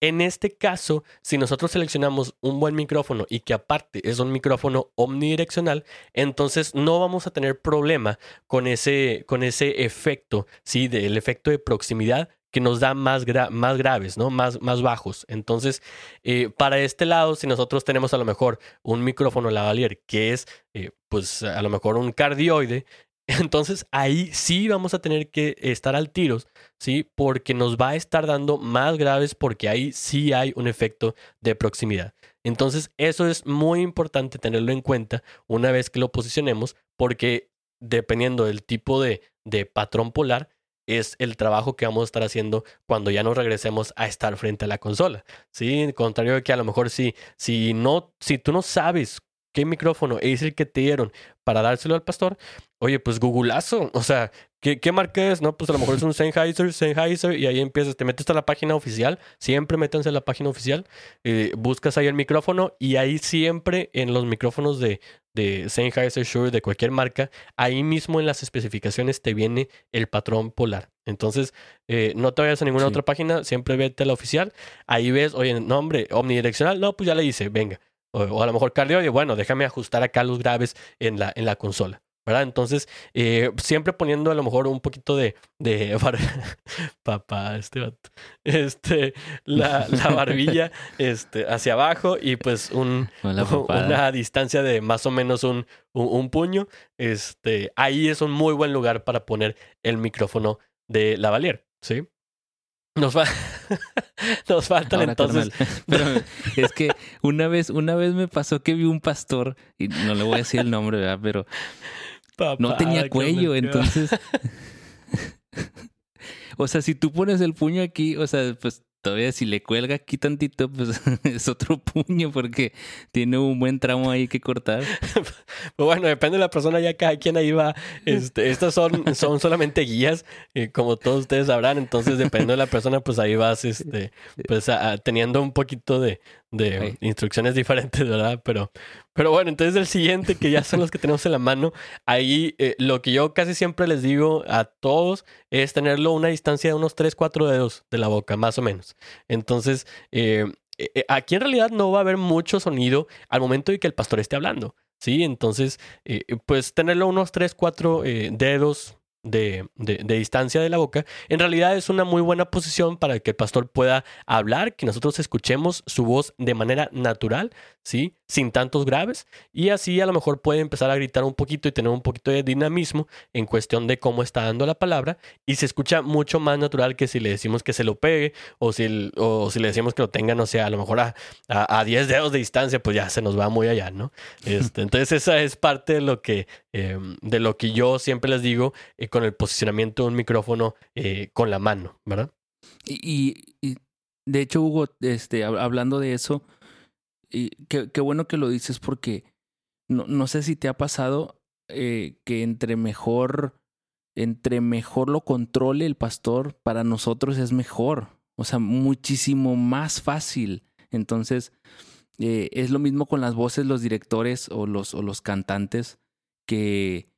[SPEAKER 1] En este caso, si nosotros seleccionamos un buen micrófono y que aparte es un micrófono omnidireccional, entonces no vamos a tener problema con ese, con ese efecto, ¿sí? Del efecto de proximidad que nos da más, más graves, ¿no? Más, más bajos. Entonces, eh, para este lado, si nosotros tenemos a lo mejor un micrófono lavalier que es, eh, pues, a lo mejor un cardioide, entonces ahí sí vamos a tener que estar al tiros, ¿sí? Porque nos va a estar dando más graves porque ahí sí hay un efecto de proximidad. Entonces, eso es muy importante tenerlo en cuenta una vez que lo posicionemos porque dependiendo del tipo de, de patrón polar, es el trabajo que vamos a estar haciendo cuando ya nos regresemos a estar frente a la consola. Sí, contrario de que a lo mejor si, si no, si tú no sabes qué micrófono es el que te dieron para dárselo al pastor, oye, pues googleazo, o sea, ¿qué, ¿qué, marca es? No, pues a lo mejor es un Sennheiser, Sennheiser, y ahí empiezas, te metes a la página oficial, siempre métanse a la página oficial, eh, buscas ahí el micrófono y ahí siempre en los micrófonos de, de Sennheiser, Shure, de cualquier marca, ahí mismo en las especificaciones te viene el patrón polar. Entonces, eh, no te vayas a ninguna otra página, siempre vete a la oficial, ahí ves, oye, nombre omnidireccional, no, pues ya le hice, venga. O, a lo mejor cardio, bueno, déjame ajustar acá los graves en la, en la consola. ¿Verdad? Entonces, eh, siempre poniendo a lo mejor un poquito de, de papá, este, este la, la, barbilla este, hacia abajo y pues un, una distancia de más o menos un, un, puño. Este, ahí es un muy buen lugar para poner el micrófono de la Valier, ¿sí? Nos, va... Nos faltan entonces.
[SPEAKER 2] Pero es que una vez, una vez me pasó que vi un pastor, y no le voy a decir el nombre, ¿verdad? Pero no tenía cuello, entonces. o sea, si tú pones el puño aquí, o sea, pues todavía si le cuelga aquí tantito, pues es otro puño porque tiene un buen tramo ahí que cortar.
[SPEAKER 1] pues bueno, depende de la persona, ya cada quien ahí va. Este, estas son, son solamente guías, eh, como todos ustedes sabrán, entonces depende de la persona, pues ahí vas este, pues teniendo un poquito de, de instrucciones diferentes, ¿verdad? Pero, pero bueno, entonces el siguiente, que ya son los que tenemos en la mano, ahí eh, lo que yo casi siempre les digo a todos es tenerlo a una distancia de unos 3, 4 dedos de la boca, más o menos. Entonces, eh, eh, aquí en realidad no va a haber mucho sonido al momento de que el pastor esté hablando. Sí, entonces, pues tenerlo unos 3, 4 dedos de, de, distancia de la boca, en realidad es una muy buena posición para que el pastor pueda hablar, que nosotros escuchemos su voz de manera natural, ¿sí? Sin tantos graves, y así a lo mejor puede empezar a gritar un poquito y tener un poquito de dinamismo en cuestión de cómo está dando la palabra, y se escucha mucho más natural que si le decimos que se lo pegue, o si, o si le decimos que lo tenga, no sé, a lo mejor a, a, 10 dedos de distancia, pues ya se nos va muy allá, ¿no? Este, entonces esa es parte de lo que, eh, de lo que yo siempre les digo. Eh, con el posicionamiento de un micrófono eh, con la mano, ¿verdad?
[SPEAKER 2] Y, de hecho, Hugo, este, hablando de eso, y qué, bueno que lo dices porque no, no sé si te ha pasado eh, que entre mejor, entre mejor lo controle el pastor, para nosotros es mejor. O sea, muchísimo más fácil. Entonces, eh, es lo mismo con las voces, los directores o los, o los cantantes que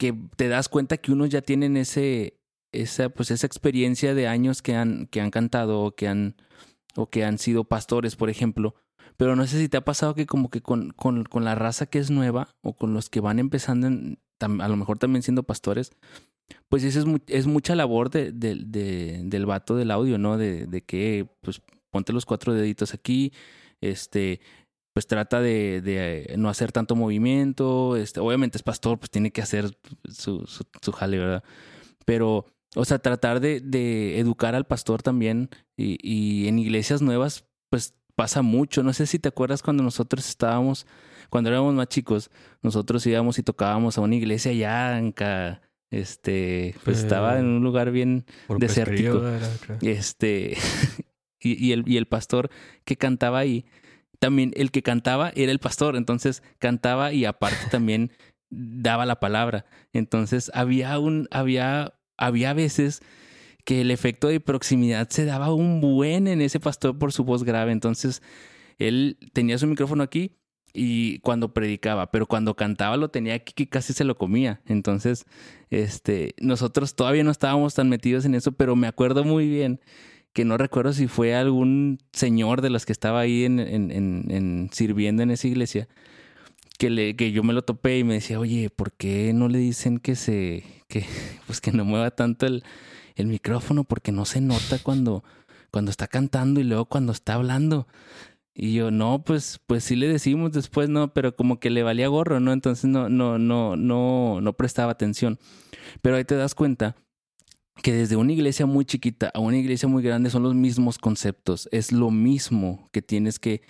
[SPEAKER 2] que te das cuenta que unos ya tienen ese, esa, pues esa experiencia de años que han, que han cantado o que han, o que han sido pastores, por ejemplo. Pero no sé si te ha pasado que como que con, con, con la raza que es nueva o con los que van empezando, a lo mejor también siendo pastores, pues esa es, es mucha labor de, de, del vato del audio, ¿no? De, de que, pues, ponte los cuatro deditos aquí, este, pues trata de, de, no hacer tanto movimiento. Este, obviamente es pastor, pues tiene que hacer su, su, jale, ¿verdad? Pero, o sea, tratar de, de educar al pastor también y, y, en iglesias nuevas, pues pasa mucho. No sé si te acuerdas cuando nosotros estábamos, cuando éramos más chicos, nosotros íbamos y tocábamos a una iglesia allá en este, pues estaba en un lugar bien desértico. este, y, y, el, y el pastor que cantaba ahí, también el que cantaba era el pastor, entonces cantaba y aparte también daba la palabra. Entonces había un, había, había veces que el efecto de proximidad se daba un buen en ese pastor por su voz grave. Entonces él tenía su micrófono aquí y cuando predicaba, pero cuando cantaba lo tenía aquí que casi se lo comía. Entonces, este, nosotros todavía no estábamos tan metidos en eso, pero me acuerdo muy bien que no recuerdo si fue algún señor de los que estaba ahí en, en, en, sirviendo en esa iglesia, que, le, que yo me lo topé y me decía, oye, ¿por qué no le dicen que se, que, pues que no mueva tanto el, el micrófono? Porque no se nota cuando, cuando está cantando y luego cuando está hablando. Y yo, no, pues, pues sí le decimos después, no, pero como que le valía gorro, ¿no? Entonces no, no, no, no, no prestaba atención. Pero ahí te das cuenta que desde una iglesia muy chiquita a una iglesia muy grande son los mismos conceptos. Es lo mismo que tienes que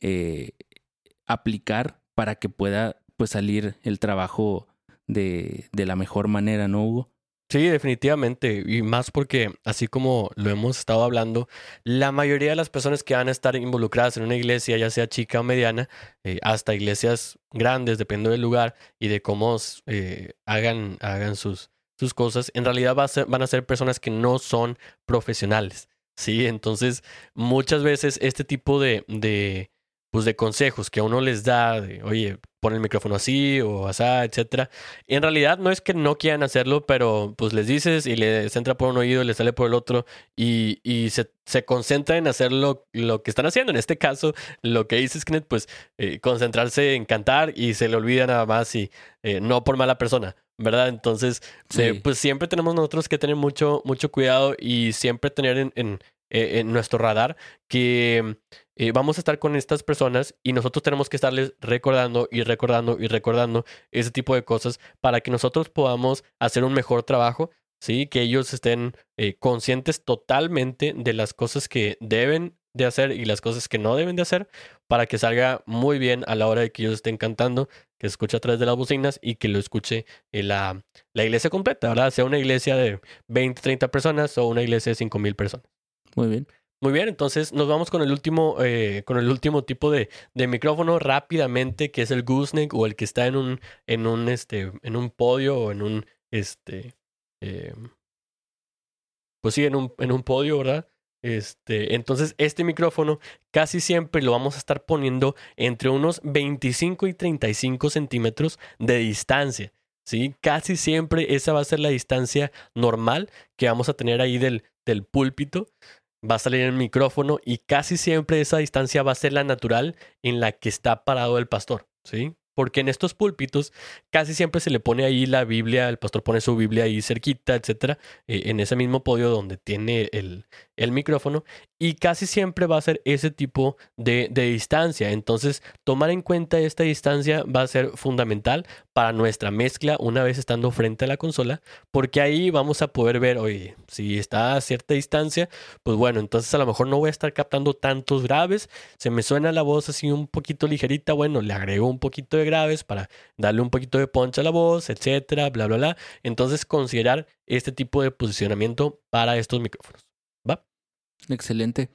[SPEAKER 2] eh, aplicar para que pueda pues salir el trabajo de, de la mejor manera, ¿no, Hugo?
[SPEAKER 1] Sí, definitivamente. Y más porque, así como lo hemos estado hablando, la mayoría de las personas que van a estar involucradas en una iglesia, ya sea chica o mediana, eh, hasta iglesias grandes, dependiendo del lugar y de cómo eh, hagan, hagan sus, sus cosas, en realidad van a ser personas que no son profesionales. Sí, entonces muchas veces este tipo de, de, pues de consejos que a uno les da, de, oye, pon el micrófono así o así, etcétera. en realidad no es que no quieran hacerlo, pero pues les dices y les entra por un oído y les sale por el otro y, y se, se concentra en hacer lo, que están haciendo. En este caso, lo que dice Kenneth, pues eh, concentrarse en cantar y se le olvida nada más y eh, no por mala persona. ¿Verdad? Entonces, eh, pues siempre tenemos nosotros que tener mucho, mucho cuidado y siempre tener en, en, en nuestro radar que eh, vamos a estar con estas personas y nosotros tenemos que estarles recordando y recordando y recordando ese tipo de cosas para que nosotros podamos hacer un mejor trabajo, ¿sí? Que ellos estén eh, conscientes totalmente de las cosas que deben de hacer y las cosas que no deben de hacer para que salga muy bien a la hora de que ellos estén cantando, que se escuche a través de las bocinas y que lo escuche en la, la iglesia completa, ¿verdad? Sea una iglesia de 20, 30 personas o una iglesia de 5 mil personas.
[SPEAKER 2] Muy bien.
[SPEAKER 1] Muy bien, entonces nos vamos con el último, eh, con el último tipo de, micrófono rápidamente, que es el gooseneck o el que está en un, en un, este, en un podio o en un, este, eh, pues sí, en un, en un podio, ¿verdad? Este, entonces, este micrófono casi siempre lo vamos a estar poniendo entre unos 25 y 35 centímetros de distancia. ¿sí? Casi siempre esa va a ser la distancia normal que vamos a tener ahí del, del púlpito va a salir el micrófono y casi siempre esa distancia va a ser la natural en la que está parado el pastor, ¿sí? Porque en estos púlpitos casi siempre se le pone ahí la Biblia, el pastor pone su Biblia ahí cerquita, etcétera, eh, en ese mismo podio donde tiene el, el micrófono y casi siempre va a ser ese tipo de, distancia. Entonces, tomar en cuenta esta distancia va a ser fundamental para nuestra mezcla una vez estando frente a la consola, porque ahí vamos a poder ver, oye, si está a cierta distancia, pues bueno, entonces a lo mejor no voy a estar captando tantos graves, se me suena la voz así un poquito ligerita, bueno, le agrego un poquito de graves para darle un poquito de poncha a la voz, etcétera, bla, bla, bla. Entonces, considerar este tipo de posicionamiento para estos micrófonos.
[SPEAKER 2] Excelente.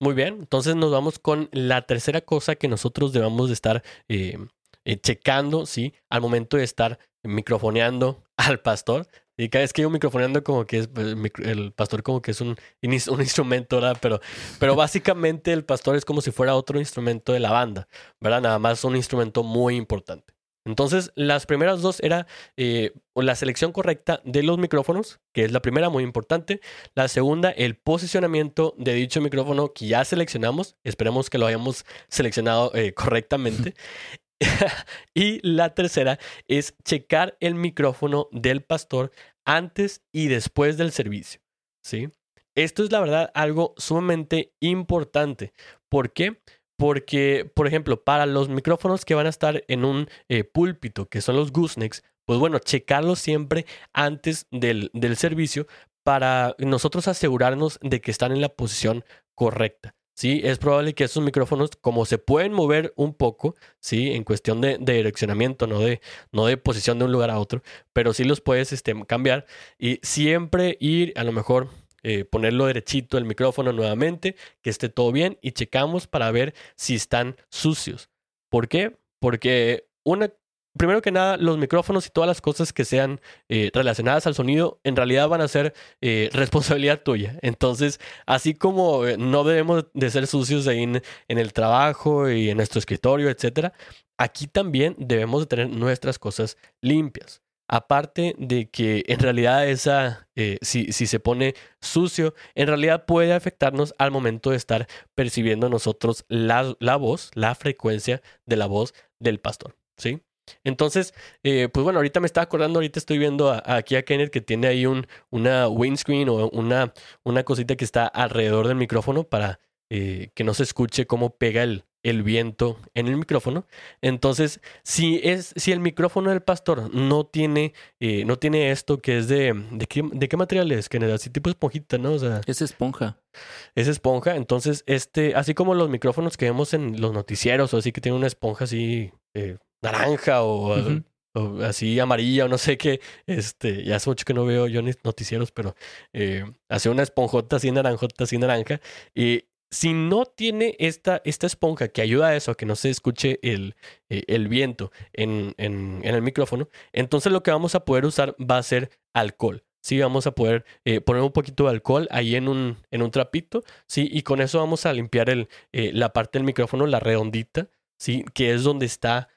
[SPEAKER 1] Muy bien, entonces nos vamos con la tercera cosa que nosotros debemos de estar eh, eh, checando, ¿sí? Al momento de estar microfoneando al pastor. Y cada vez que digo microfoneando como que es pues, el pastor como que es un, un instrumento, ¿verdad? Pero, pero básicamente el pastor es como si fuera otro instrumento de la banda, ¿verdad? Nada más un instrumento muy importante. Entonces, las primeras dos era eh, la selección correcta de los micrófonos, que es la primera, muy importante. La segunda, el posicionamiento de dicho micrófono que ya seleccionamos. Esperemos que lo hayamos seleccionado eh, correctamente. y la tercera es checar el micrófono del pastor antes y después del servicio. ¿sí? Esto es la verdad algo sumamente importante. ¿Por qué? Porque, por ejemplo, para los micrófonos que van a estar en un eh, púlpito, que son los goosenecks, pues bueno, checarlos siempre antes del, del servicio para nosotros asegurarnos de que están en la posición correcta. Sí, es probable que esos micrófonos, como se pueden mover un poco, sí, en cuestión de, direccionamiento, no de, no de posición de un lugar a otro, pero sí los puedes este, cambiar y siempre ir a lo mejor eh, ponerlo derechito el micrófono nuevamente, que esté todo bien y checamos para ver si están sucios. ¿Por qué? Porque una, primero que nada, los micrófonos y todas las cosas que sean eh, relacionadas al sonido en realidad van a ser eh, responsabilidad tuya. Entonces, así como no debemos de ser sucios ahí en, en, el trabajo y en nuestro escritorio, etcétera, aquí también debemos de tener nuestras cosas limpias. Aparte de que en realidad esa, eh, si, si, se pone sucio, en realidad puede afectarnos al momento de estar percibiendo nosotros la, la voz, la frecuencia de la voz del pastor, ¿sí? Entonces, eh, pues bueno, ahorita me estaba acordando, ahorita estoy viendo aquí a Kenneth que tiene ahí un, una windscreen o una, una cosita que está alrededor del micrófono para eh, que no se escuche cómo pega el, el viento en el micrófono. Entonces, si es, si el micrófono del pastor no tiene, eh, no tiene esto que es de, ¿de qué, de qué material es? Que así tipo esponjita, ¿no? O sea,
[SPEAKER 2] es esponja.
[SPEAKER 1] Es esponja. Entonces, este, así como los micrófonos que vemos en los noticieros, o así que tiene una esponja así eh, naranja o, así amarilla o no sé qué. Este, ya hace mucho que no veo yo noticieros, pero eh, hace una esponjota así naranjota, así naranja. Y si no tiene esta, esta esponja que ayuda a eso, a que no se escuche el, eh, el viento en, en, el micrófono, entonces lo que vamos a poder usar va a ser alcohol. Sí, vamos a poder eh, poner un poquito de alcohol ahí en un, en un trapito, sí, y con eso vamos a limpiar el, eh, la parte del micrófono, la redondita, sí, que es donde está,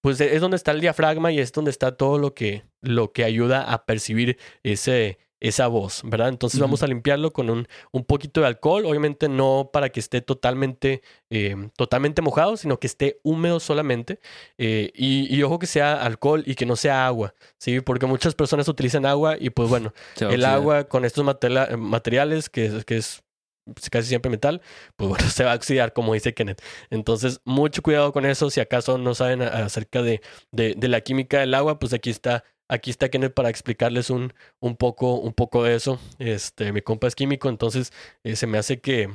[SPEAKER 1] pues es donde está el diafragma y es donde está todo lo que, lo que ayuda a percibir ese, esa voz, ¿verdad? Entonces vamos a limpiarlo con un, un, poquito de alcohol, obviamente no para que esté totalmente, eh, totalmente mojado, sino que esté húmedo solamente. Eh, y, ojo que sea alcohol y que no sea agua, ¿sí? Porque muchas personas utilizan agua y pues bueno, el agua con estos materiales que, que es casi siempre metal, pues bueno, se va a oxidar, como dice Kenneth. Entonces, mucho cuidado con eso. Si acaso no saben acerca de, de, de la química del agua, pues aquí está Aquí está Kenneth para explicarles un, un, poco, un poco de eso. Este, mi compa es químico, entonces eh, se me hace que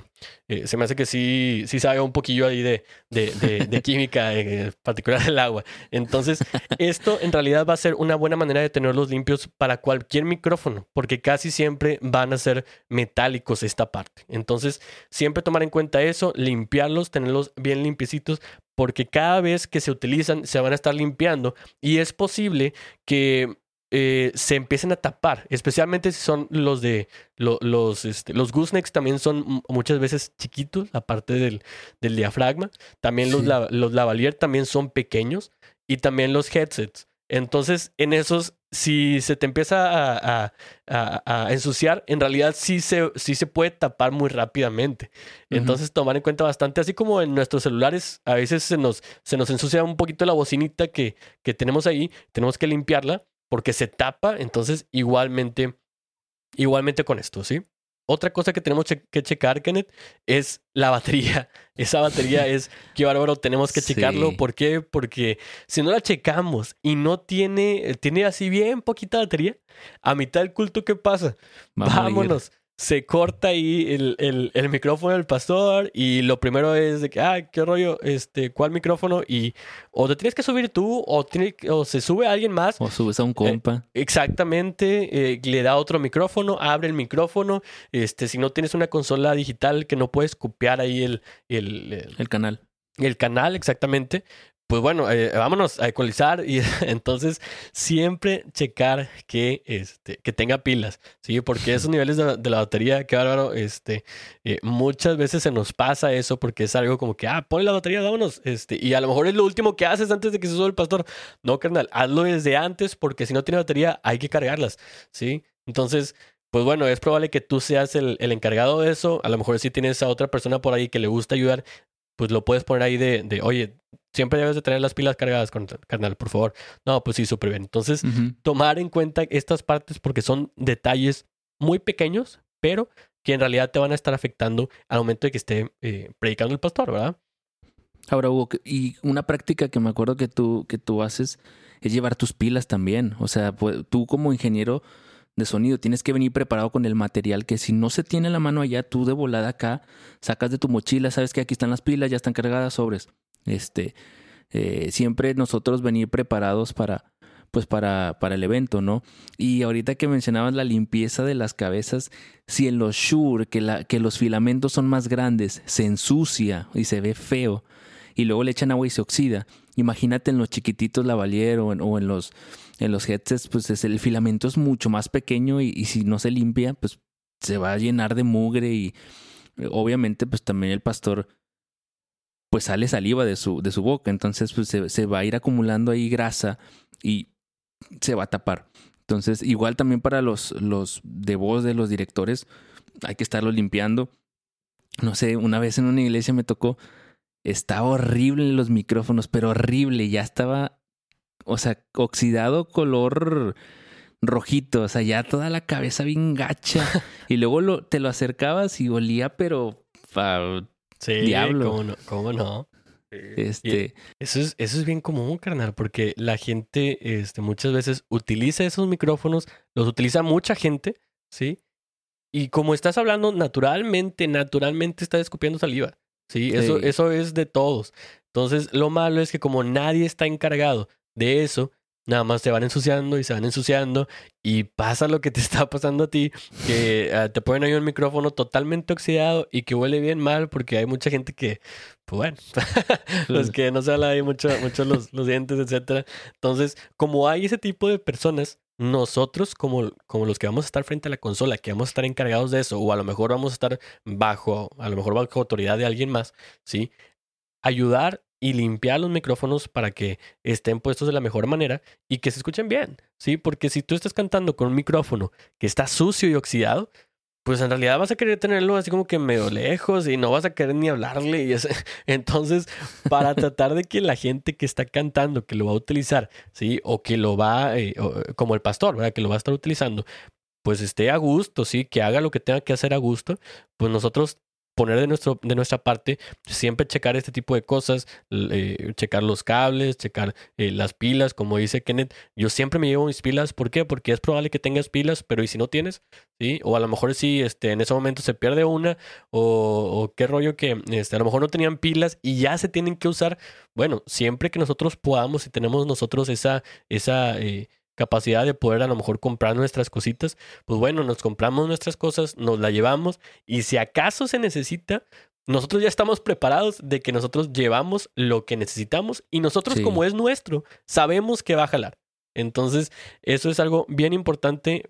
[SPEAKER 1] eh, se me hace que sí, sí sabe un poquillo ahí de, de, de, química, en particular el agua. Entonces, esto en realidad va a ser una buena manera de tenerlos limpios para cualquier micrófono, porque casi siempre van a ser metálicos esta parte. Entonces, siempre tomar en cuenta eso, limpiarlos, tenerlos bien limpiecitos porque cada vez que se utilizan se van a estar limpiando y es posible que eh, se empiecen a tapar, especialmente si son los de los, este, los goosenecks también son muchas veces chiquitos, aparte del, del diafragma. También los, los lavalier también son pequeños y también los headsets. Entonces, en esos, si se te empieza a, ensuciar, en realidad sí se, sí se puede tapar muy rápidamente. Entonces, tomar en cuenta bastante, así como en nuestros celulares, a veces se nos, se nos ensucia un poquito la bocinita que, que tenemos ahí, tenemos que limpiarla porque se tapa, entonces igualmente, igualmente con esto, ¿sí? Otra cosa que tenemos que checar, Kenneth, es la batería. Esa batería es, qué bárbaro, tenemos que checarlo. ¿Por qué? Porque si no la checamos y no tiene, tiene así bien poquita batería, a mitad del culto, ¿qué pasa? Vámonos se corta ahí el, el, el, micrófono del pastor y lo primero es de que, ah, qué rollo, este, ¿cuál micrófono? Y o te tienes que subir tú o, tiene, o se sube alguien más.
[SPEAKER 2] O subes a un compa.
[SPEAKER 1] Eh, exactamente, eh, le da otro micrófono, abre el micrófono, este, si no tienes una consola digital que no puedes copiar ahí el, el,
[SPEAKER 2] el canal.
[SPEAKER 1] El canal, exactamente pues bueno, eh, vámonos a ecualizar y entonces siempre checar que, este, que tenga pilas, ¿sí? Porque esos niveles de, la batería, qué bárbaro, este, eh, muchas veces se nos pasa eso porque es algo como que, ah, ponle la batería, vámonos, este, y a lo mejor es lo último que haces antes de que se suba el pastor. No, carnal, hazlo desde antes porque si no tiene batería hay que cargarlas, ¿sí? Entonces, pues bueno, es probable que tú seas el, el, encargado de eso. A lo mejor si tienes a otra persona por ahí que le gusta ayudar, pues lo puedes poner ahí de, de oye, siempre debes de tener las pilas cargadas, carnal, por favor. No, pues sí, súper bien. Entonces, tomar en cuenta estas partes porque son detalles muy pequeños, pero que en realidad te van a estar afectando al momento de que esté eh, predicando el pastor, ¿verdad?
[SPEAKER 2] Ahora, Hugo, y una práctica que me acuerdo que tú, que tú haces es llevar tus pilas también. O sea, pues, tú como ingeniero de sonido. Tienes que venir preparado con el material que si no se tiene la mano allá, tú de volada acá, sacas de tu mochila, sabes que aquí están las pilas, ya están cargadas sobres. Este, eh, siempre nosotros venir preparados para, pues para, para el evento, ¿no? Y ahorita que mencionabas la limpieza de las cabezas, si en los Shure, que, la, que los filamentos son más grandes, se ensucia y se ve feo, y luego le echan agua y se oxida, imagínate en los chiquititos lavalier o o en los en los headsets, pues es, el filamento es mucho más pequeño y, si no se limpia, pues se va a llenar de mugre y obviamente pues también el pastor pues sale saliva de su, de su boca, entonces pues se, se va a ir acumulando ahí grasa y se va a tapar. Entonces, igual también para los, los de voz de los directores, hay que estarlo limpiando. No sé, una vez en una iglesia me tocó, estaba horrible los micrófonos, pero horrible, ya estaba, o sea, oxidado color rojito, o sea, ya toda la cabeza bien gacha. y luego lo, te lo acercabas y olía, pero
[SPEAKER 1] sí, diablo. ¿cómo no? ¿Cómo no? Este... eso, es, eso es bien común, carnal, porque la gente este, muchas veces utiliza esos micrófonos, los utiliza mucha gente, ¿sí? Y como estás hablando, naturalmente, naturalmente estás escupiendo saliva. Sí, eso, eso es de todos. Entonces, lo malo es que como nadie está encargado de eso, nada más se van ensuciando y se van ensuciando y pasa lo que te está pasando a ti, que ah, te ponen ahí un micrófono totalmente oxidado y que huele bien mal porque hay mucha gente que, pues bueno, los que no se habla ahí mucho, mucho los, los dientes, etcétera. Entonces, como hay ese tipo de personas, nosotros como, como los que vamos a estar frente a la consola, que vamos a estar encargados de eso, o a lo mejor vamos a estar bajo, a lo mejor bajo autoridad de alguien más, ¿sí? Ayudar y limpiar los micrófonos para que estén puestos de la mejor manera y que se escuchen bien, ¿sí? Porque si tú estás cantando con un micrófono que está sucio y oxidado, pues en realidad vas a querer tenerlo así como que medio lejos y no vas a querer ni hablarle. Y Entonces, para tratar de que la gente que está cantando, que lo va a utilizar, ¿sí? O que lo va, eh, como el pastor, ¿verdad? Que lo va a estar utilizando, pues esté a gusto, ¿sí? Que haga lo que tenga que hacer a gusto, pues nosotros poner de, nuestro, de nuestra parte, siempre checar este tipo de cosas, eh, checar los cables, checar eh, las pilas, como dice Kenneth. Yo siempre me llevo mis pilas, ¿por qué? Porque es probable que tengas pilas, pero ¿y si no tienes? ¿Sí? O a lo mejor si este, en ese momento se pierde una, o, qué rollo que este, a lo mejor no tenían pilas y ya se tienen que usar. Bueno, siempre que nosotros podamos y tenemos nosotros esa, esa eh, capacidad de poder a lo mejor comprar nuestras cositas, pues bueno, nos compramos nuestras cosas, nos la llevamos y si acaso se necesita, nosotros ya estamos preparados de que nosotros llevamos lo que necesitamos y nosotros como es nuestro, sabemos que va a jalar. Entonces, eso es algo bien importante,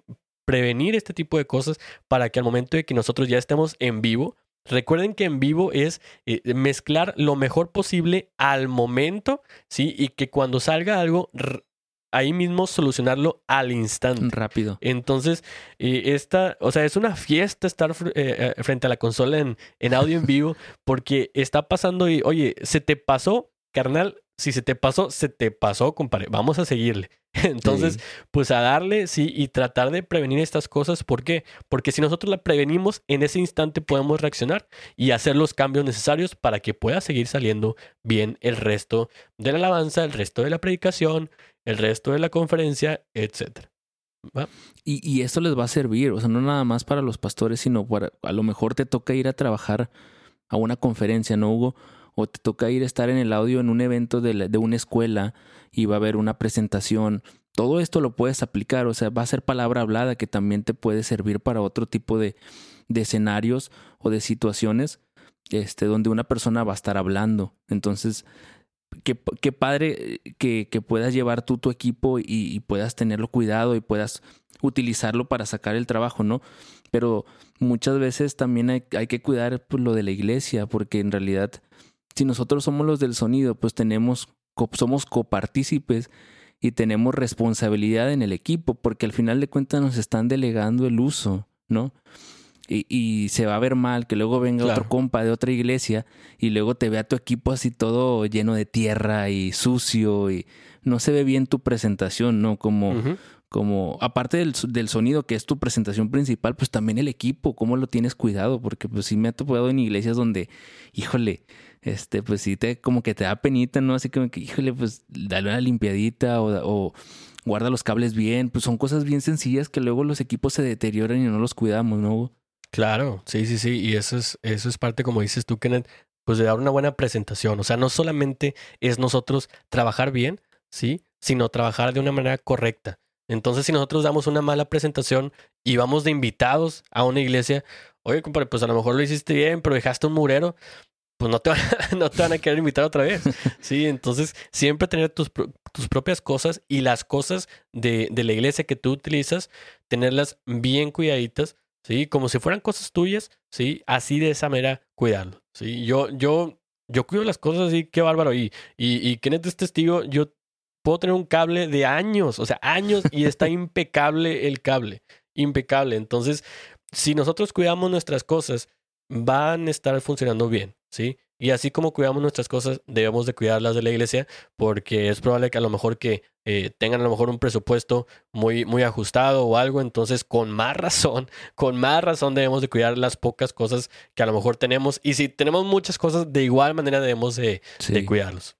[SPEAKER 1] prevenir este tipo de cosas para que al momento de que nosotros ya estemos en vivo, Recuerden que en vivo es eh, mezclar lo mejor posible al momento, ¿sí? Y que cuando salga algo, ahí mismo solucionarlo al instante.
[SPEAKER 2] Rápido.
[SPEAKER 1] Entonces, eh, esta, o sea, es una fiesta estar eh, eh, frente a la consola en, en audio en vivo porque está pasando y, oye, se te pasó, carnal, si se te pasó, se te pasó, compadre. Vamos a seguirle. Entonces, pues a darle, sí, y tratar de prevenir estas cosas. ¿Por qué? Porque si nosotros la prevenimos, en ese instante podemos reaccionar y hacer los cambios necesarios para que pueda seguir saliendo bien el resto de la alabanza, el resto de la predicación, el resto de la conferencia, etc.
[SPEAKER 2] Y, y, esto les va a servir, o sea, no nada más para los pastores, sino para, a lo mejor te toca ir a trabajar a una conferencia, ¿no, Hugo? O te toca ir a estar en el audio en un evento de, de una escuela y va a haber una presentación. Todo esto lo puedes aplicar, o sea, va a ser palabra hablada que también te puede servir para otro tipo de, de escenarios o de situaciones este, donde una persona va a estar hablando. Entonces, qué, padre eh, que, puedas llevar tú tu equipo y, puedas tenerlo cuidado y puedas utilizarlo para sacar el trabajo, ¿no? Pero muchas veces también hay, hay que cuidar pues, lo de la iglesia, porque en realidad, si nosotros somos los del sonido, pues tenemos, somos copartícipes y tenemos responsabilidad en el equipo, porque al final de cuentas nos están delegando el uso, ¿no? Y, se va a ver mal que luego venga otro compa de otra iglesia y luego te vea tu equipo así todo lleno de tierra y sucio y no se ve bien tu presentación, ¿no? Como, como aparte del, del, sonido que es tu presentación principal, pues también el equipo, cómo lo tienes cuidado, porque pues sí me ha topado en iglesias donde, híjole, este, pues sí te, como que te da penita, ¿no? Así como que, híjole, pues dale una limpiadita o, o guarda los cables bien, pues son cosas bien sencillas que luego los equipos se deterioran y no los cuidamos, ¿no?
[SPEAKER 1] Claro, sí, sí, sí. Y eso es, eso es parte, como dices tú, Kenneth, pues de dar una buena presentación. O sea, no solamente es nosotros trabajar bien, ¿sí? Sino trabajar de una manera correcta. Entonces, si nosotros damos una mala presentación y vamos de invitados a una iglesia, oye, compadre, pues a lo mejor lo hiciste bien, pero dejaste un murero, pues no te van, no te van a querer invitar otra vez. Sí, entonces siempre tener tus, tus propias cosas y las cosas de, de la iglesia que tú utilizas, tenerlas bien cuidaditas ¿sí? Como si fueran cosas tuyas, ¿sí? Así de esa manera cuidarlo, ¿sí? Yo, yo, yo cuido las cosas así, qué bárbaro. Y, y, y Kenneth es testigo, yo puedo tener un cable de años, o sea, años y está impecable el cable, impecable. Entonces, si nosotros cuidamos nuestras cosas, van a estar funcionando bien, ¿sí? Y así como cuidamos nuestras cosas, debemos de cuidarlas de la iglesia, porque es probable que a lo mejor que eh, tengan a lo mejor un presupuesto muy, muy ajustado o algo, entonces con más razón, con más razón debemos de cuidar las pocas cosas que a lo mejor tenemos. Y si tenemos muchas cosas, de igual manera debemos de, cuidarlos.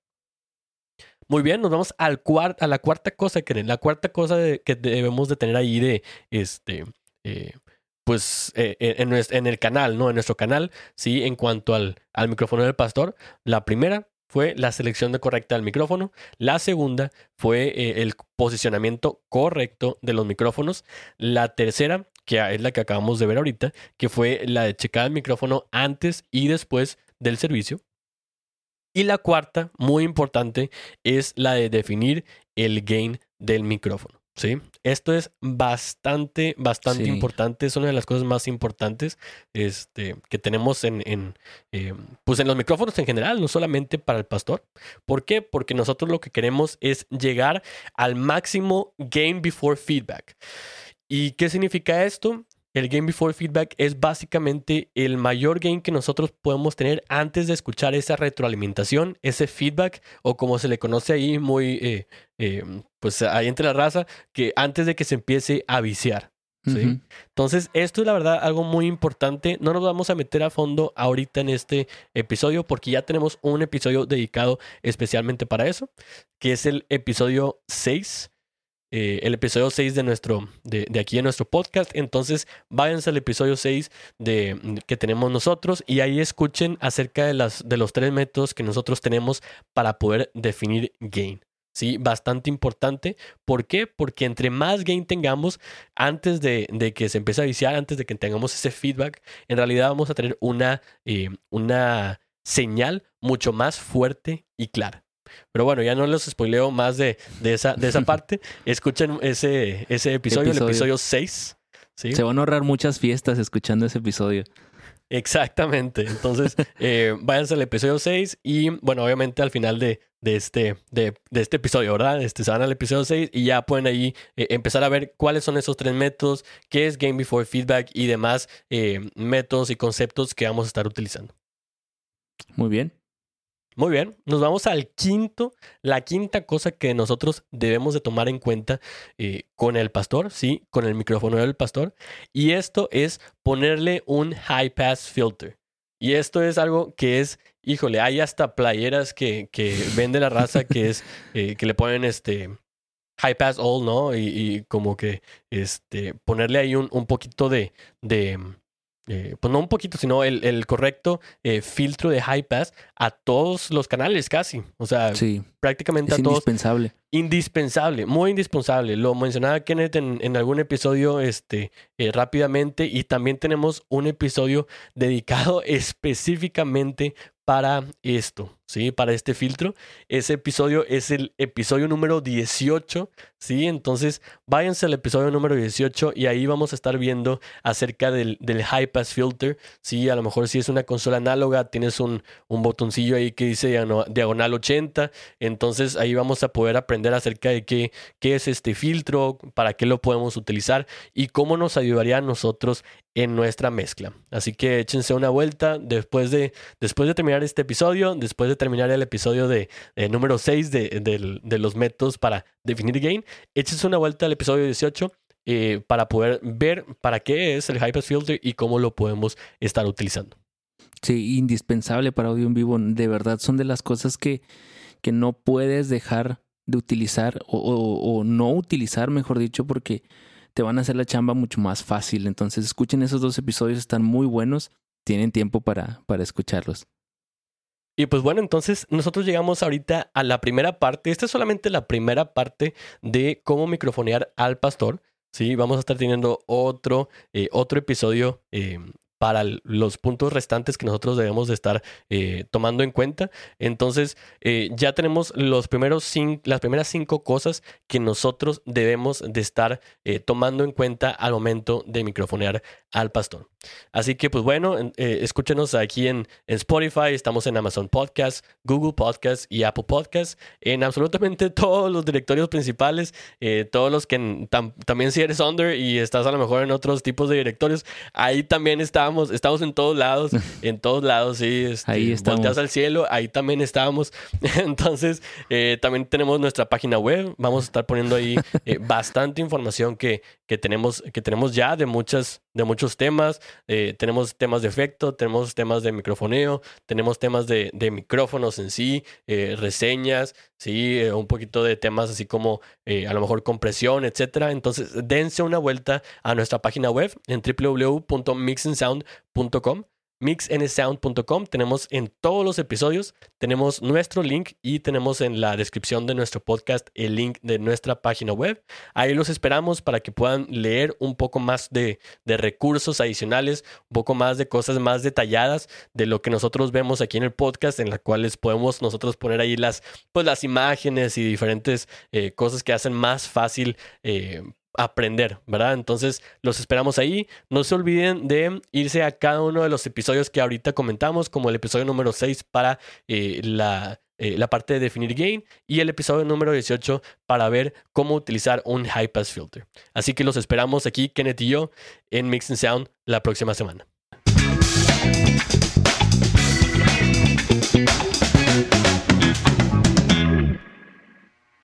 [SPEAKER 1] Muy bien, nos vamos al a la cuarta cosa, que la cuarta cosa que debemos de tener ahí de este. Eh, pues eh, eh, en, el canal, ¿no? En nuestro canal, sí, en cuanto al, al micrófono del pastor, la primera fue la selección correcta del micrófono. La segunda fue eh, el posicionamiento correcto de los micrófonos. La tercera, que es la que acabamos de ver ahorita, que fue la de checar el micrófono antes y después del servicio. Y la cuarta, muy importante, es la de definir el gain del micrófono. Sí, esto es bastante, bastante importante. Es una de las cosas más importantes este, que tenemos en, en eh, pues en los micrófonos en general, no solamente para el pastor. ¿Por qué? Porque nosotros lo que queremos es llegar al máximo gain before feedback. ¿Y qué significa esto? El Game Before Feedback es básicamente el mayor gain que nosotros podemos tener antes de escuchar esa retroalimentación, ese feedback, o como se le conoce ahí muy, eh, eh, pues ahí entre la raza, que antes de que se empiece a viciar. ¿sí? Entonces, esto es la verdad algo muy importante. No nos vamos a meter a fondo ahorita en este episodio porque ya tenemos un episodio dedicado especialmente para eso, que es el episodio 6 eh, el episodio 6 de, nuestro, de, de, aquí en nuestro podcast. Entonces, váyanse al episodio 6 de, que tenemos nosotros y ahí escuchen acerca de, las, de los tres métodos que nosotros tenemos para poder definir gain. ¿sí? Bastante importante. ¿Por qué? Porque entre más gain tengamos, antes de, de, que se empiece a viciar, antes de que tengamos ese feedback, en realidad vamos a tener una, eh, una señal mucho más fuerte y clara. Pero bueno, ya no les spoileo más de, de, esa, de esa parte. Escuchen ese, ese episodio, el episodio 6.
[SPEAKER 2] Se van a ahorrar muchas fiestas escuchando ese episodio.
[SPEAKER 1] Exactamente. Entonces, eh, váyanse al episodio 6 y, bueno, obviamente al final de, de, este, de, de, este episodio, ¿verdad? Este, se van al episodio 6 y ya pueden ahí eh, empezar a ver cuáles son esos tres métodos, qué es Game Before Feedback y demás eh, métodos y conceptos que vamos a estar utilizando.
[SPEAKER 2] Muy bien.
[SPEAKER 1] Muy bien, nos vamos al quinto, la quinta cosa que nosotros debemos de tomar en cuenta eh, con el pastor, sí, con el micrófono del pastor, y esto es ponerle un high pass filter. Y esto es algo que es, híjole, hay hasta playeras que, que vende la raza que es, eh, que le ponen este high pass all, ¿no? Y, como que este, ponerle ahí un, un poquito de, de eh, pues no un poquito, sino el, correcto eh, filtro de high pass a todos los canales casi. O sea, prácticamente a todos.
[SPEAKER 2] Indispensable.
[SPEAKER 1] Indispensable, muy indispensable. Lo mencionaba Kenneth en, algún episodio este, eh, rápidamente y también tenemos un episodio dedicado específicamente para esto, ¿sí? Para este filtro. Ese episodio es el episodio número 18, ¿sí? Entonces, váyanse al episodio número 18 y ahí vamos a estar viendo acerca del, del High Pass Filter, ¿sí? A lo mejor si es una consola análoga, tienes un, un botoncillo ahí que dice diagonal 80, entonces ahí vamos a poder aprender acerca de qué, qué es este filtro, para qué lo podemos utilizar y cómo nos ayudaría a nosotros en nuestra mezcla. Así que échense una vuelta después de, después de terminar este episodio, después de terminar el episodio de, eh, número 6 de, los métodos para definir gain, échense una vuelta al episodio 18 eh, para poder ver para qué es el Hyper Filter y cómo lo podemos estar utilizando.
[SPEAKER 2] Sí, indispensable para audio en vivo. De verdad, son de las cosas que, que no puedes dejar de utilizar o, o no utilizar, mejor dicho, porque te van a hacer la chamba mucho más fácil. Entonces escuchen esos dos episodios, están muy buenos, tienen tiempo para, para escucharlos.
[SPEAKER 1] Y pues bueno, entonces nosotros llegamos ahorita a la primera parte. Esta es solamente la primera parte de cómo microfonear al pastor. Sí, vamos a estar teniendo otro, eh, otro episodio eh, para los puntos restantes que nosotros debemos de estar eh, tomando en cuenta. Entonces, eh, ya tenemos primeros las primeras cinco cosas que nosotros debemos de estar eh, tomando en cuenta al momento de microfonear al pastor. Así que, pues bueno, escúchenos aquí en, Spotify, estamos en Amazon Podcast, Google Podcast y Apple Podcast, en absolutamente todos los directorios principales, todos los que también si eres under y estás a lo mejor en otros tipos de directorios, ahí también estamos, estamos en todos lados, en todos lados, sí. Este, ahí estamos. al cielo, ahí también estamos. Entonces, eh, también tenemos nuestra página web. Vamos a estar poniendo ahí eh, bastante información que, que, tenemos, que tenemos ya de, muchas, de muchos temas. Eh, tenemos temas de efecto, tenemos temas de microfoneo, tenemos temas de, micrófonos en sí, reseñas, sí, un poquito de temas así como a lo mejor compresión, etcétera. Entonces, dense una vuelta a nuestra página web en www.mixandsound.com mixnsound.com. Tenemos en todos los episodios, tenemos nuestro link y tenemos en la descripción de nuestro podcast el link de nuestra página web. Ahí los esperamos para que puedan leer un poco más de, recursos adicionales, un poco más de cosas más detalladas de lo que nosotros vemos aquí en el podcast, en las cuales podemos nosotros poner ahí las, pues, las imágenes y diferentes eh, cosas que hacen más fácil eh, aprender, ¿verdad? Entonces los esperamos ahí. No se olviden de irse a cada uno de los episodios que ahorita comentamos, como el episodio número 6 para eh, la, eh, la, parte de definir gain y el episodio número 18 para ver cómo utilizar un high pass filter. Así que los esperamos aquí, Kenneth y yo, en Mix and Sound la próxima semana.